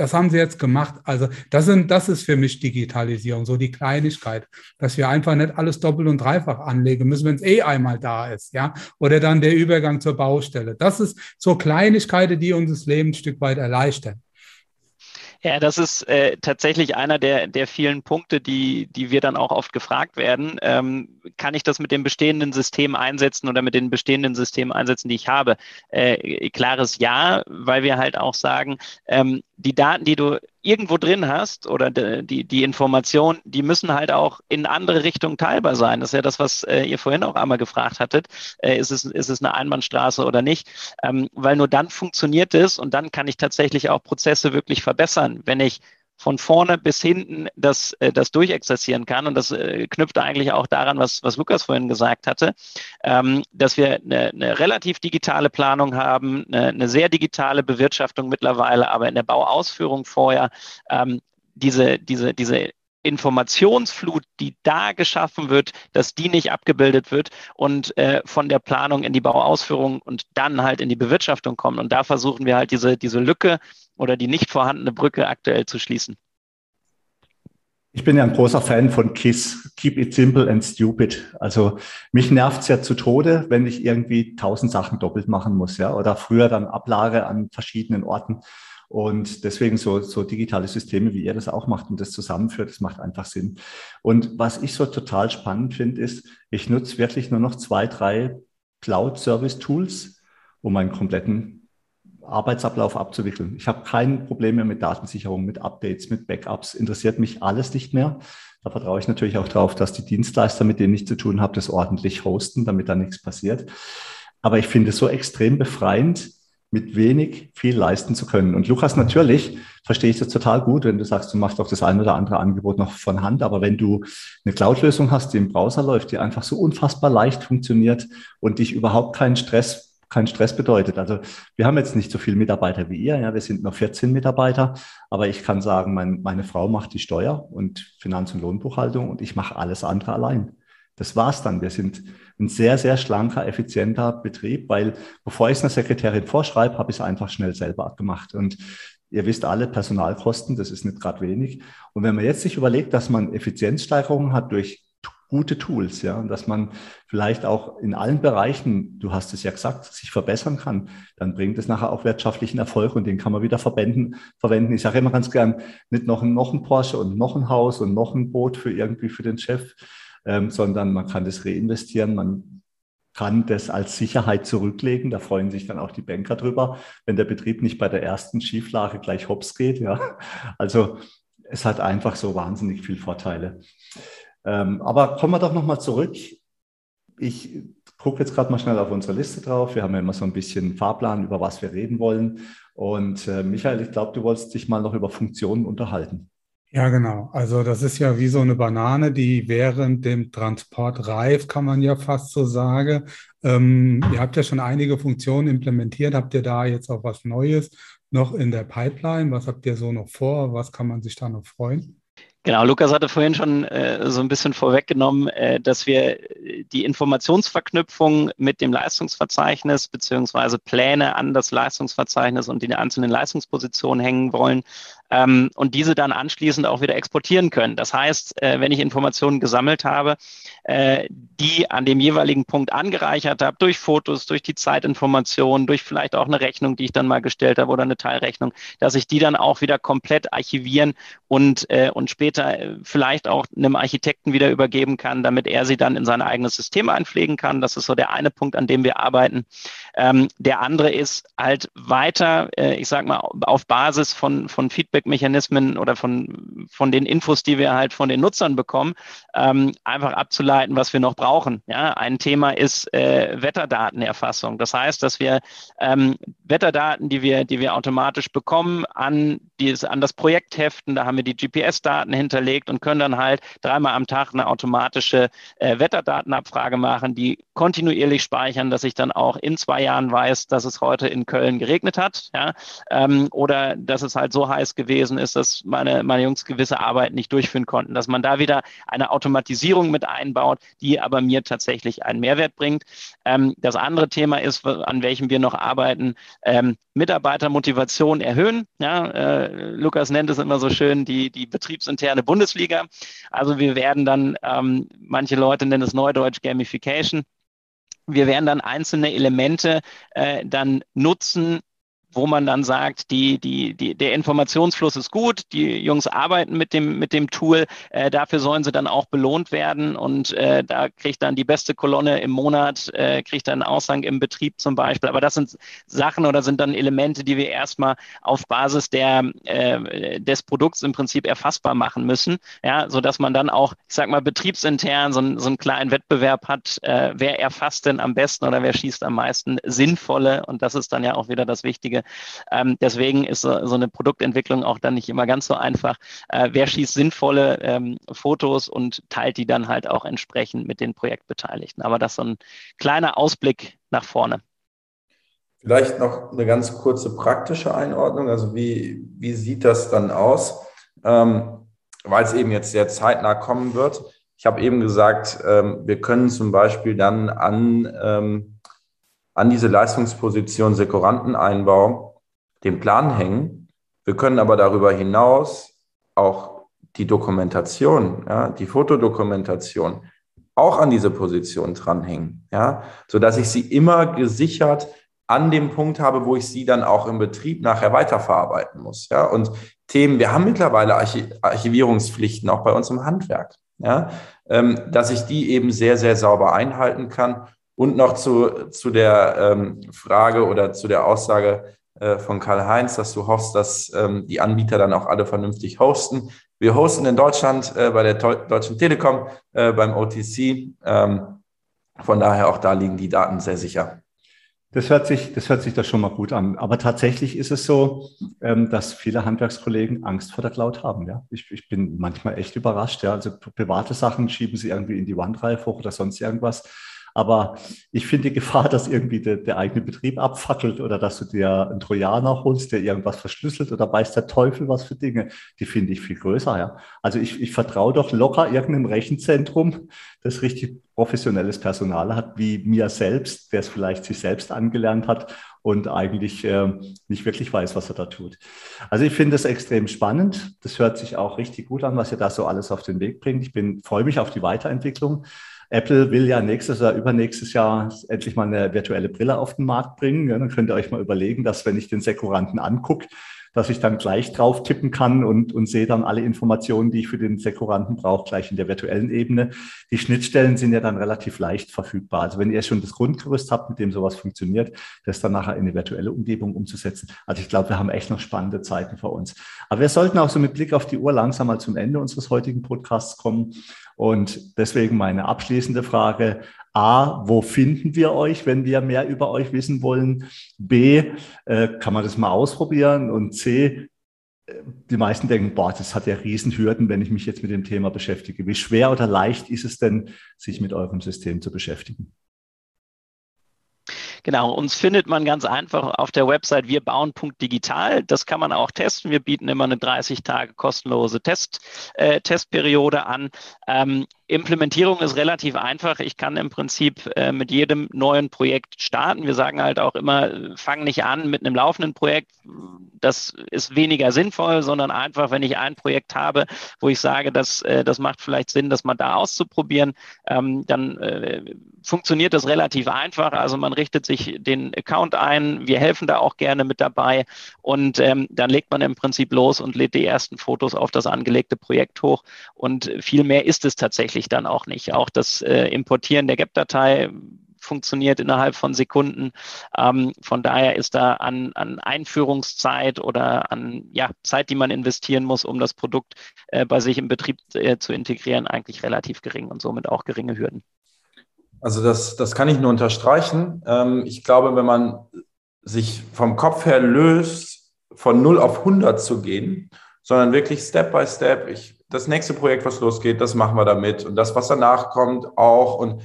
Das haben sie jetzt gemacht. Also das, sind, das ist für mich Digitalisierung, so die Kleinigkeit, dass wir einfach nicht alles doppelt und dreifach anlegen müssen, wenn es eh einmal da ist, ja. Oder dann der Übergang zur Baustelle. Das ist so Kleinigkeiten, die uns das Leben ein Stück weit erleichtern. Ja, das ist äh, tatsächlich einer der, der vielen Punkte, die, die wir dann auch oft gefragt werden. Ähm, kann ich das mit dem bestehenden System einsetzen oder mit den bestehenden Systemen einsetzen, die ich habe? Äh, klares Ja, weil wir halt auch sagen, ähm, die Daten, die du irgendwo drin hast oder die, die Information, die müssen halt auch in andere Richtungen teilbar sein. Das ist ja das, was äh, ihr vorhin auch einmal gefragt hattet. Äh, ist, es, ist es eine Einbahnstraße oder nicht? Ähm, weil nur dann funktioniert es und dann kann ich tatsächlich auch Prozesse wirklich verbessern. Wenn ich von vorne bis hinten das, äh, das durchexerzieren kann. Und das äh, knüpft eigentlich auch daran, was, was Lukas vorhin gesagt hatte, ähm, dass wir eine, eine relativ digitale Planung haben, eine, eine sehr digitale Bewirtschaftung mittlerweile, aber in der Bauausführung vorher ähm, diese, diese, diese Informationsflut, die da geschaffen wird, dass die nicht abgebildet wird und äh, von der Planung in die Bauausführung und dann halt in die Bewirtschaftung kommt. Und da versuchen wir halt diese, diese Lücke oder die nicht vorhandene Brücke aktuell zu schließen. Ich bin ja ein großer Fan von KISS, Keep It Simple and Stupid. Also mich nervt es ja zu Tode, wenn ich irgendwie tausend Sachen doppelt machen muss, ja, oder früher dann Ablage an verschiedenen Orten. Und deswegen so, so digitale Systeme, wie ihr das auch macht und das zusammenführt, das macht einfach Sinn. Und was ich so total spannend finde, ist, ich nutze wirklich nur noch zwei, drei Cloud-Service-Tools, um meinen kompletten Arbeitsablauf abzuwickeln. Ich habe kein Problem mehr mit Datensicherung, mit Updates, mit Backups. Interessiert mich alles nicht mehr. Da vertraue ich natürlich auch darauf, dass die Dienstleister, mit denen ich zu tun habe, das ordentlich hosten, damit da nichts passiert. Aber ich finde es so extrem befreiend, mit wenig viel leisten zu können. Und Lukas, natürlich verstehe ich das total gut, wenn du sagst, du machst doch das ein oder andere Angebot noch von Hand. Aber wenn du eine Cloud-Lösung hast, die im Browser läuft, die einfach so unfassbar leicht funktioniert und dich überhaupt keinen Stress kein Stress bedeutet. Also wir haben jetzt nicht so viele Mitarbeiter wie ihr, ja, wir sind nur 14 Mitarbeiter, aber ich kann sagen, mein, meine Frau macht die Steuer und Finanz- und Lohnbuchhaltung und ich mache alles andere allein. Das war's dann. Wir sind ein sehr, sehr schlanker, effizienter Betrieb, weil bevor ich es einer Sekretärin vorschreibe, habe ich es einfach schnell selber abgemacht. Und ihr wisst alle, Personalkosten, das ist nicht gerade wenig. Und wenn man jetzt sich überlegt, dass man Effizienzsteigerungen hat durch gute Tools, ja, dass man vielleicht auch in allen Bereichen, du hast es ja gesagt, sich verbessern kann, dann bringt es nachher auch wirtschaftlichen Erfolg und den kann man wieder verwenden. verwenden. Ich sage immer ganz gern, nicht noch, noch ein Porsche und noch ein Haus und noch ein Boot für irgendwie für den Chef, ähm, sondern man kann das reinvestieren, man kann das als Sicherheit zurücklegen. Da freuen sich dann auch die Banker drüber, wenn der Betrieb nicht bei der ersten Schieflage gleich hops geht. Ja. Also es hat einfach so wahnsinnig viel Vorteile. Ähm, aber kommen wir doch nochmal zurück. Ich gucke jetzt gerade mal schnell auf unsere Liste drauf. Wir haben ja immer so ein bisschen Fahrplan, über was wir reden wollen. Und äh, Michael, ich glaube, du wolltest dich mal noch über Funktionen unterhalten. Ja, genau. Also das ist ja wie so eine Banane, die während dem Transport reift, kann man ja fast so sagen. Ähm, ihr habt ja schon einige Funktionen implementiert. Habt ihr da jetzt auch was Neues noch in der Pipeline? Was habt ihr so noch vor? Was kann man sich da noch freuen? Genau, Lukas hatte vorhin schon äh, so ein bisschen vorweggenommen, äh, dass wir die Informationsverknüpfung mit dem Leistungsverzeichnis beziehungsweise Pläne an das Leistungsverzeichnis und die einzelnen Leistungspositionen hängen wollen ähm, und diese dann anschließend auch wieder exportieren können. Das heißt, äh, wenn ich Informationen gesammelt habe, äh, die an dem jeweiligen Punkt angereichert habe, durch Fotos, durch die Zeitinformationen, durch vielleicht auch eine Rechnung, die ich dann mal gestellt habe oder eine Teilrechnung, dass ich die dann auch wieder komplett archivieren und, äh, und später äh, vielleicht auch einem Architekten wieder übergeben kann, damit er sie dann in sein eigenes System einpflegen kann. Das ist so der eine Punkt, an dem wir arbeiten. Ähm, der andere ist halt weiter, äh, ich sage mal, auf Basis von, von Feedback Feedback-Mechanismen oder von, von den Infos, die wir halt von den Nutzern bekommen, ähm, einfach abzuleiten, was wir noch brauchen. Ja, ein Thema ist äh, Wetterdatenerfassung. Das heißt, dass wir ähm, Wetterdaten, die wir, die wir automatisch bekommen, an, dieses, an das Projekt heften. Da haben wir die GPS-Daten hinterlegt und können dann halt dreimal am Tag eine automatische äh, Wetterdatenabfrage machen, die kontinuierlich speichern, dass ich dann auch in zwei Jahren weiß, dass es heute in Köln geregnet hat. Ja, ähm, oder dass es halt so heiß gewesen ist, dass meine, meine Jungs gewisse Arbeiten nicht durchführen konnten, dass man da wieder eine Automatisierung mit einbaut, die aber mir tatsächlich einen Mehrwert bringt. Ähm, das andere Thema ist, an welchem wir noch arbeiten, ähm, Mitarbeitermotivation erhöhen. Ja, äh, Lukas nennt es immer so schön, die, die betriebsinterne Bundesliga. Also wir werden dann, ähm, manche Leute nennen es Neudeutsch Gamification. Wir werden dann einzelne Elemente äh, dann nutzen, wo man dann sagt, die, die, die, der Informationsfluss ist gut, die Jungs arbeiten mit dem, mit dem Tool, äh, dafür sollen sie dann auch belohnt werden und äh, da kriegt dann die beste Kolonne im Monat, äh, kriegt dann Aushang im Betrieb zum Beispiel. Aber das sind Sachen oder sind dann Elemente, die wir erstmal auf Basis der, äh, des Produkts im Prinzip erfassbar machen müssen, ja, sodass man dann auch, ich sag mal, betriebsintern so, so einen kleinen Wettbewerb hat, äh, wer erfasst denn am besten oder wer schießt am meisten sinnvolle und das ist dann ja auch wieder das Wichtige. Ähm, deswegen ist so, so, eine Produktentwicklung auch dann nicht immer ganz so einfach. Äh, wer schießt sinnvolle ähm, Fotos und teilt die dann halt auch entsprechend mit den Projektbeteiligten. Aber das ist so ein kleiner Ausblick nach vorne. Vielleicht noch eine ganz kurze praktische Einordnung. Also wie, wie sieht das dann aus? Ähm, weil es eben jetzt sehr zeitnah kommen wird. Ich habe eben gesagt, ähm, wir können zum Beispiel dann an, ähm, an diese Leistungsposition Sekuranteneinbau den Plan hängen. Wir können aber darüber hinaus auch die Dokumentation, ja, die Fotodokumentation auch an diese Position dranhängen, ja, sodass ich sie immer gesichert an dem Punkt habe, wo ich sie dann auch im Betrieb nachher weiterverarbeiten muss. Ja? Und Themen, wir haben mittlerweile Archivierungspflichten auch bei uns im Handwerk, ja? Ähm, dass ich die eben sehr, sehr sauber einhalten kann. Und noch zu, zu der ähm, Frage oder zu der Aussage äh, von Karl-Heinz, dass du hoffst, dass ähm, die Anbieter dann auch alle vernünftig hosten. Wir hosten in Deutschland äh, bei der Deutschen Telekom, äh, beim OTC. Ähm, von daher auch da liegen die Daten sehr sicher. Das hört sich, das hört sich da schon mal gut an. Aber tatsächlich ist es so, ähm, dass viele Handwerkskollegen Angst vor der Cloud haben. Ja, ich, ich bin manchmal echt überrascht. Ja, also private Sachen schieben sie irgendwie in die OneDrive hoch oder sonst irgendwas. Aber ich finde die Gefahr, dass irgendwie der, der, eigene Betrieb abfackelt oder dass du dir einen Trojaner holst, der irgendwas verschlüsselt oder weiß der Teufel was für Dinge, die finde ich viel größer. Ja. Also ich, ich vertraue doch locker irgendeinem Rechenzentrum, das richtig professionelles Personal hat, wie mir selbst, der es vielleicht sich selbst angelernt hat und eigentlich äh, nicht wirklich weiß, was er da tut. Also ich finde es extrem spannend. Das hört sich auch richtig gut an, was ihr da so alles auf den Weg bringt. Ich bin freue mich auf die Weiterentwicklung. Apple will ja nächstes oder übernächstes Jahr endlich mal eine virtuelle Brille auf den Markt bringen. Ja, dann könnt ihr euch mal überlegen, dass wenn ich den Sekuranten angucke, dass ich dann gleich drauf tippen kann und, und sehe dann alle Informationen, die ich für den Sekuranten brauche, gleich in der virtuellen Ebene. Die Schnittstellen sind ja dann relativ leicht verfügbar. Also wenn ihr schon das Grundgerüst habt, mit dem sowas funktioniert, das dann nachher in eine virtuelle Umgebung umzusetzen. Also ich glaube, wir haben echt noch spannende Zeiten vor uns. Aber wir sollten auch so mit Blick auf die Uhr langsam mal zum Ende unseres heutigen Podcasts kommen. Und deswegen meine abschließende Frage. A, wo finden wir euch, wenn wir mehr über euch wissen wollen? B, äh, kann man das mal ausprobieren? Und C, die meisten denken, boah, das hat ja Riesenhürden, wenn ich mich jetzt mit dem Thema beschäftige. Wie schwer oder leicht ist es denn, sich mit eurem System zu beschäftigen? Genau, uns findet man ganz einfach auf der Website wirbauen.digital. Das kann man auch testen. Wir bieten immer eine 30 Tage kostenlose Test, äh, Testperiode an. Ähm, Implementierung ist relativ einfach. Ich kann im Prinzip äh, mit jedem neuen Projekt starten. Wir sagen halt auch immer, fang nicht an mit einem laufenden Projekt. Das ist weniger sinnvoll, sondern einfach, wenn ich ein Projekt habe, wo ich sage, dass, äh, das macht vielleicht Sinn, das mal da auszuprobieren, ähm, dann äh, funktioniert das relativ einfach. Also man richtet sich den Account ein. Wir helfen da auch gerne mit dabei. Und ähm, dann legt man im Prinzip los und lädt die ersten Fotos auf das angelegte Projekt hoch. Und viel mehr ist es tatsächlich tatsächlich dann auch nicht. Auch das äh, Importieren der GAP-Datei funktioniert innerhalb von Sekunden. Ähm, von daher ist da an, an Einführungszeit oder an ja, Zeit, die man investieren muss, um das Produkt äh, bei sich im Betrieb äh, zu integrieren, eigentlich relativ gering und somit auch geringe Hürden. Also das, das kann ich nur unterstreichen. Ähm, ich glaube, wenn man sich vom Kopf her löst, von 0 auf 100 zu gehen, sondern wirklich Step by Step, ich das nächste Projekt, was losgeht, das machen wir damit. Und das, was danach kommt, auch. Und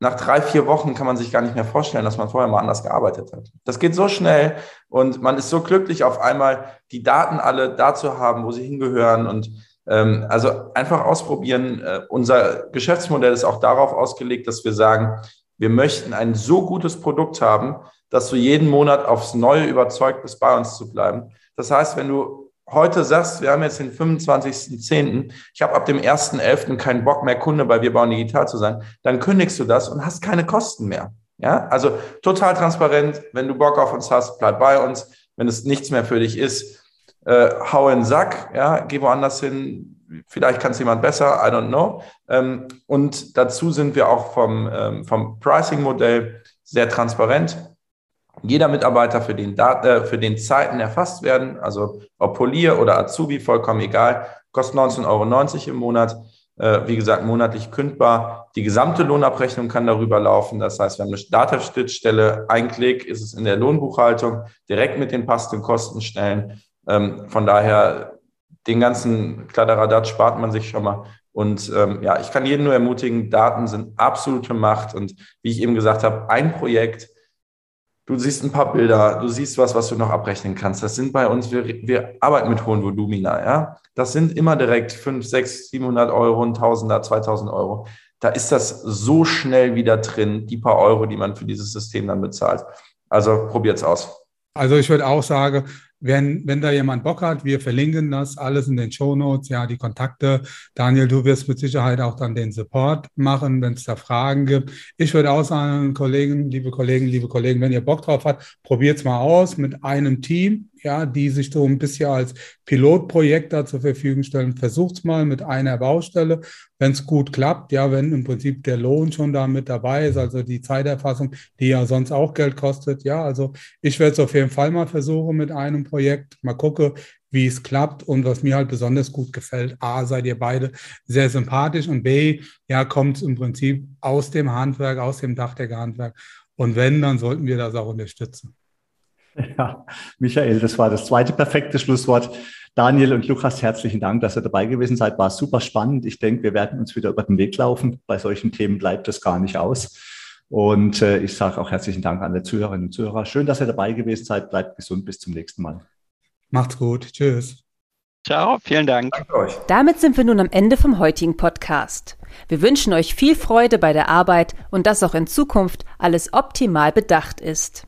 nach drei, vier Wochen kann man sich gar nicht mehr vorstellen, dass man vorher mal anders gearbeitet hat. Das geht so schnell und man ist so glücklich, auf einmal die Daten alle da zu haben, wo sie hingehören. Und ähm, also einfach ausprobieren. Äh, unser Geschäftsmodell ist auch darauf ausgelegt, dass wir sagen, wir möchten ein so gutes Produkt haben, dass du jeden Monat aufs Neue überzeugt bist, bei uns zu bleiben. Das heißt, wenn du heute sagst, wir haben jetzt den 25.10., ich habe ab dem 1.11. keinen Bock mehr, Kunde bei Wir bauen digital zu sein, dann kündigst du das und hast keine Kosten mehr. Ja, also total transparent. Wenn du Bock auf uns hast, bleib bei uns. Wenn es nichts mehr für dich ist, äh, hau in den Sack, ja, geh woanders hin. Vielleicht kann es jemand besser, I don't know. Ähm, und dazu sind wir auch vom, ähm, vom Pricing-Modell sehr transparent. Jeder Mitarbeiter, für den, Dat äh, für den Zeiten erfasst werden, also ob Polier oder Azubi, vollkommen egal, kostet 19,90 Euro im Monat. Äh, wie gesagt, monatlich kündbar. Die gesamte Lohnabrechnung kann darüber laufen. Das heißt, wir haben eine Datenschnittstelle, ein Klick ist es in der Lohnbuchhaltung, direkt mit den passenden Kostenstellen. Ähm, von daher, den ganzen Kladderadatsch spart man sich schon mal. Und ähm, ja, ich kann jeden nur ermutigen, Daten sind absolute Macht. Und wie ich eben gesagt habe, ein Projekt, du siehst ein paar Bilder, du siehst was, was du noch abrechnen kannst. Das sind bei uns, wir, wir arbeiten mit hohen Volumina, ja. Das sind immer direkt 5, 6, 700 Euro, 1000er, 2000 Euro. Da ist das so schnell wieder drin, die paar Euro, die man für dieses System dann bezahlt. Also probiert's aus. Also ich würde auch sagen, wenn, wenn da jemand Bock hat, wir verlinken das alles in den Show Notes, ja, die Kontakte. Daniel, du wirst mit Sicherheit auch dann den Support machen, wenn es da Fragen gibt. Ich würde auch sagen, Kollegen, liebe Kollegen, liebe Kollegen, wenn ihr Bock drauf habt, probiert's mal aus mit einem Team ja, die sich so ein bisschen als Pilotprojekt da zur Verfügung stellen. Versucht's mal mit einer Baustelle. Wenn es gut klappt, ja, wenn im Prinzip der Lohn schon da mit dabei ist, also die Zeiterfassung, die ja sonst auch Geld kostet, ja, also ich werde es auf jeden Fall mal versuchen mit einem Projekt. Mal gucke, wie es klappt und was mir halt besonders gut gefällt. A, seid ihr beide sehr sympathisch und B, ja, kommt im Prinzip aus dem Handwerk, aus dem Dachdeckerhandwerk. Und wenn, dann sollten wir das auch unterstützen. Ja, Michael, das war das zweite perfekte Schlusswort. Daniel und Lukas, herzlichen Dank, dass ihr dabei gewesen seid. War super spannend. Ich denke, wir werden uns wieder über den Weg laufen. Bei solchen Themen bleibt das gar nicht aus. Und äh, ich sage auch herzlichen Dank an die Zuhörerinnen und Zuhörer. Schön, dass ihr dabei gewesen seid. Bleibt gesund. Bis zum nächsten Mal. Macht's gut. Tschüss. Ciao, vielen Dank. Damit sind wir nun am Ende vom heutigen Podcast. Wir wünschen euch viel Freude bei der Arbeit und dass auch in Zukunft alles optimal bedacht ist.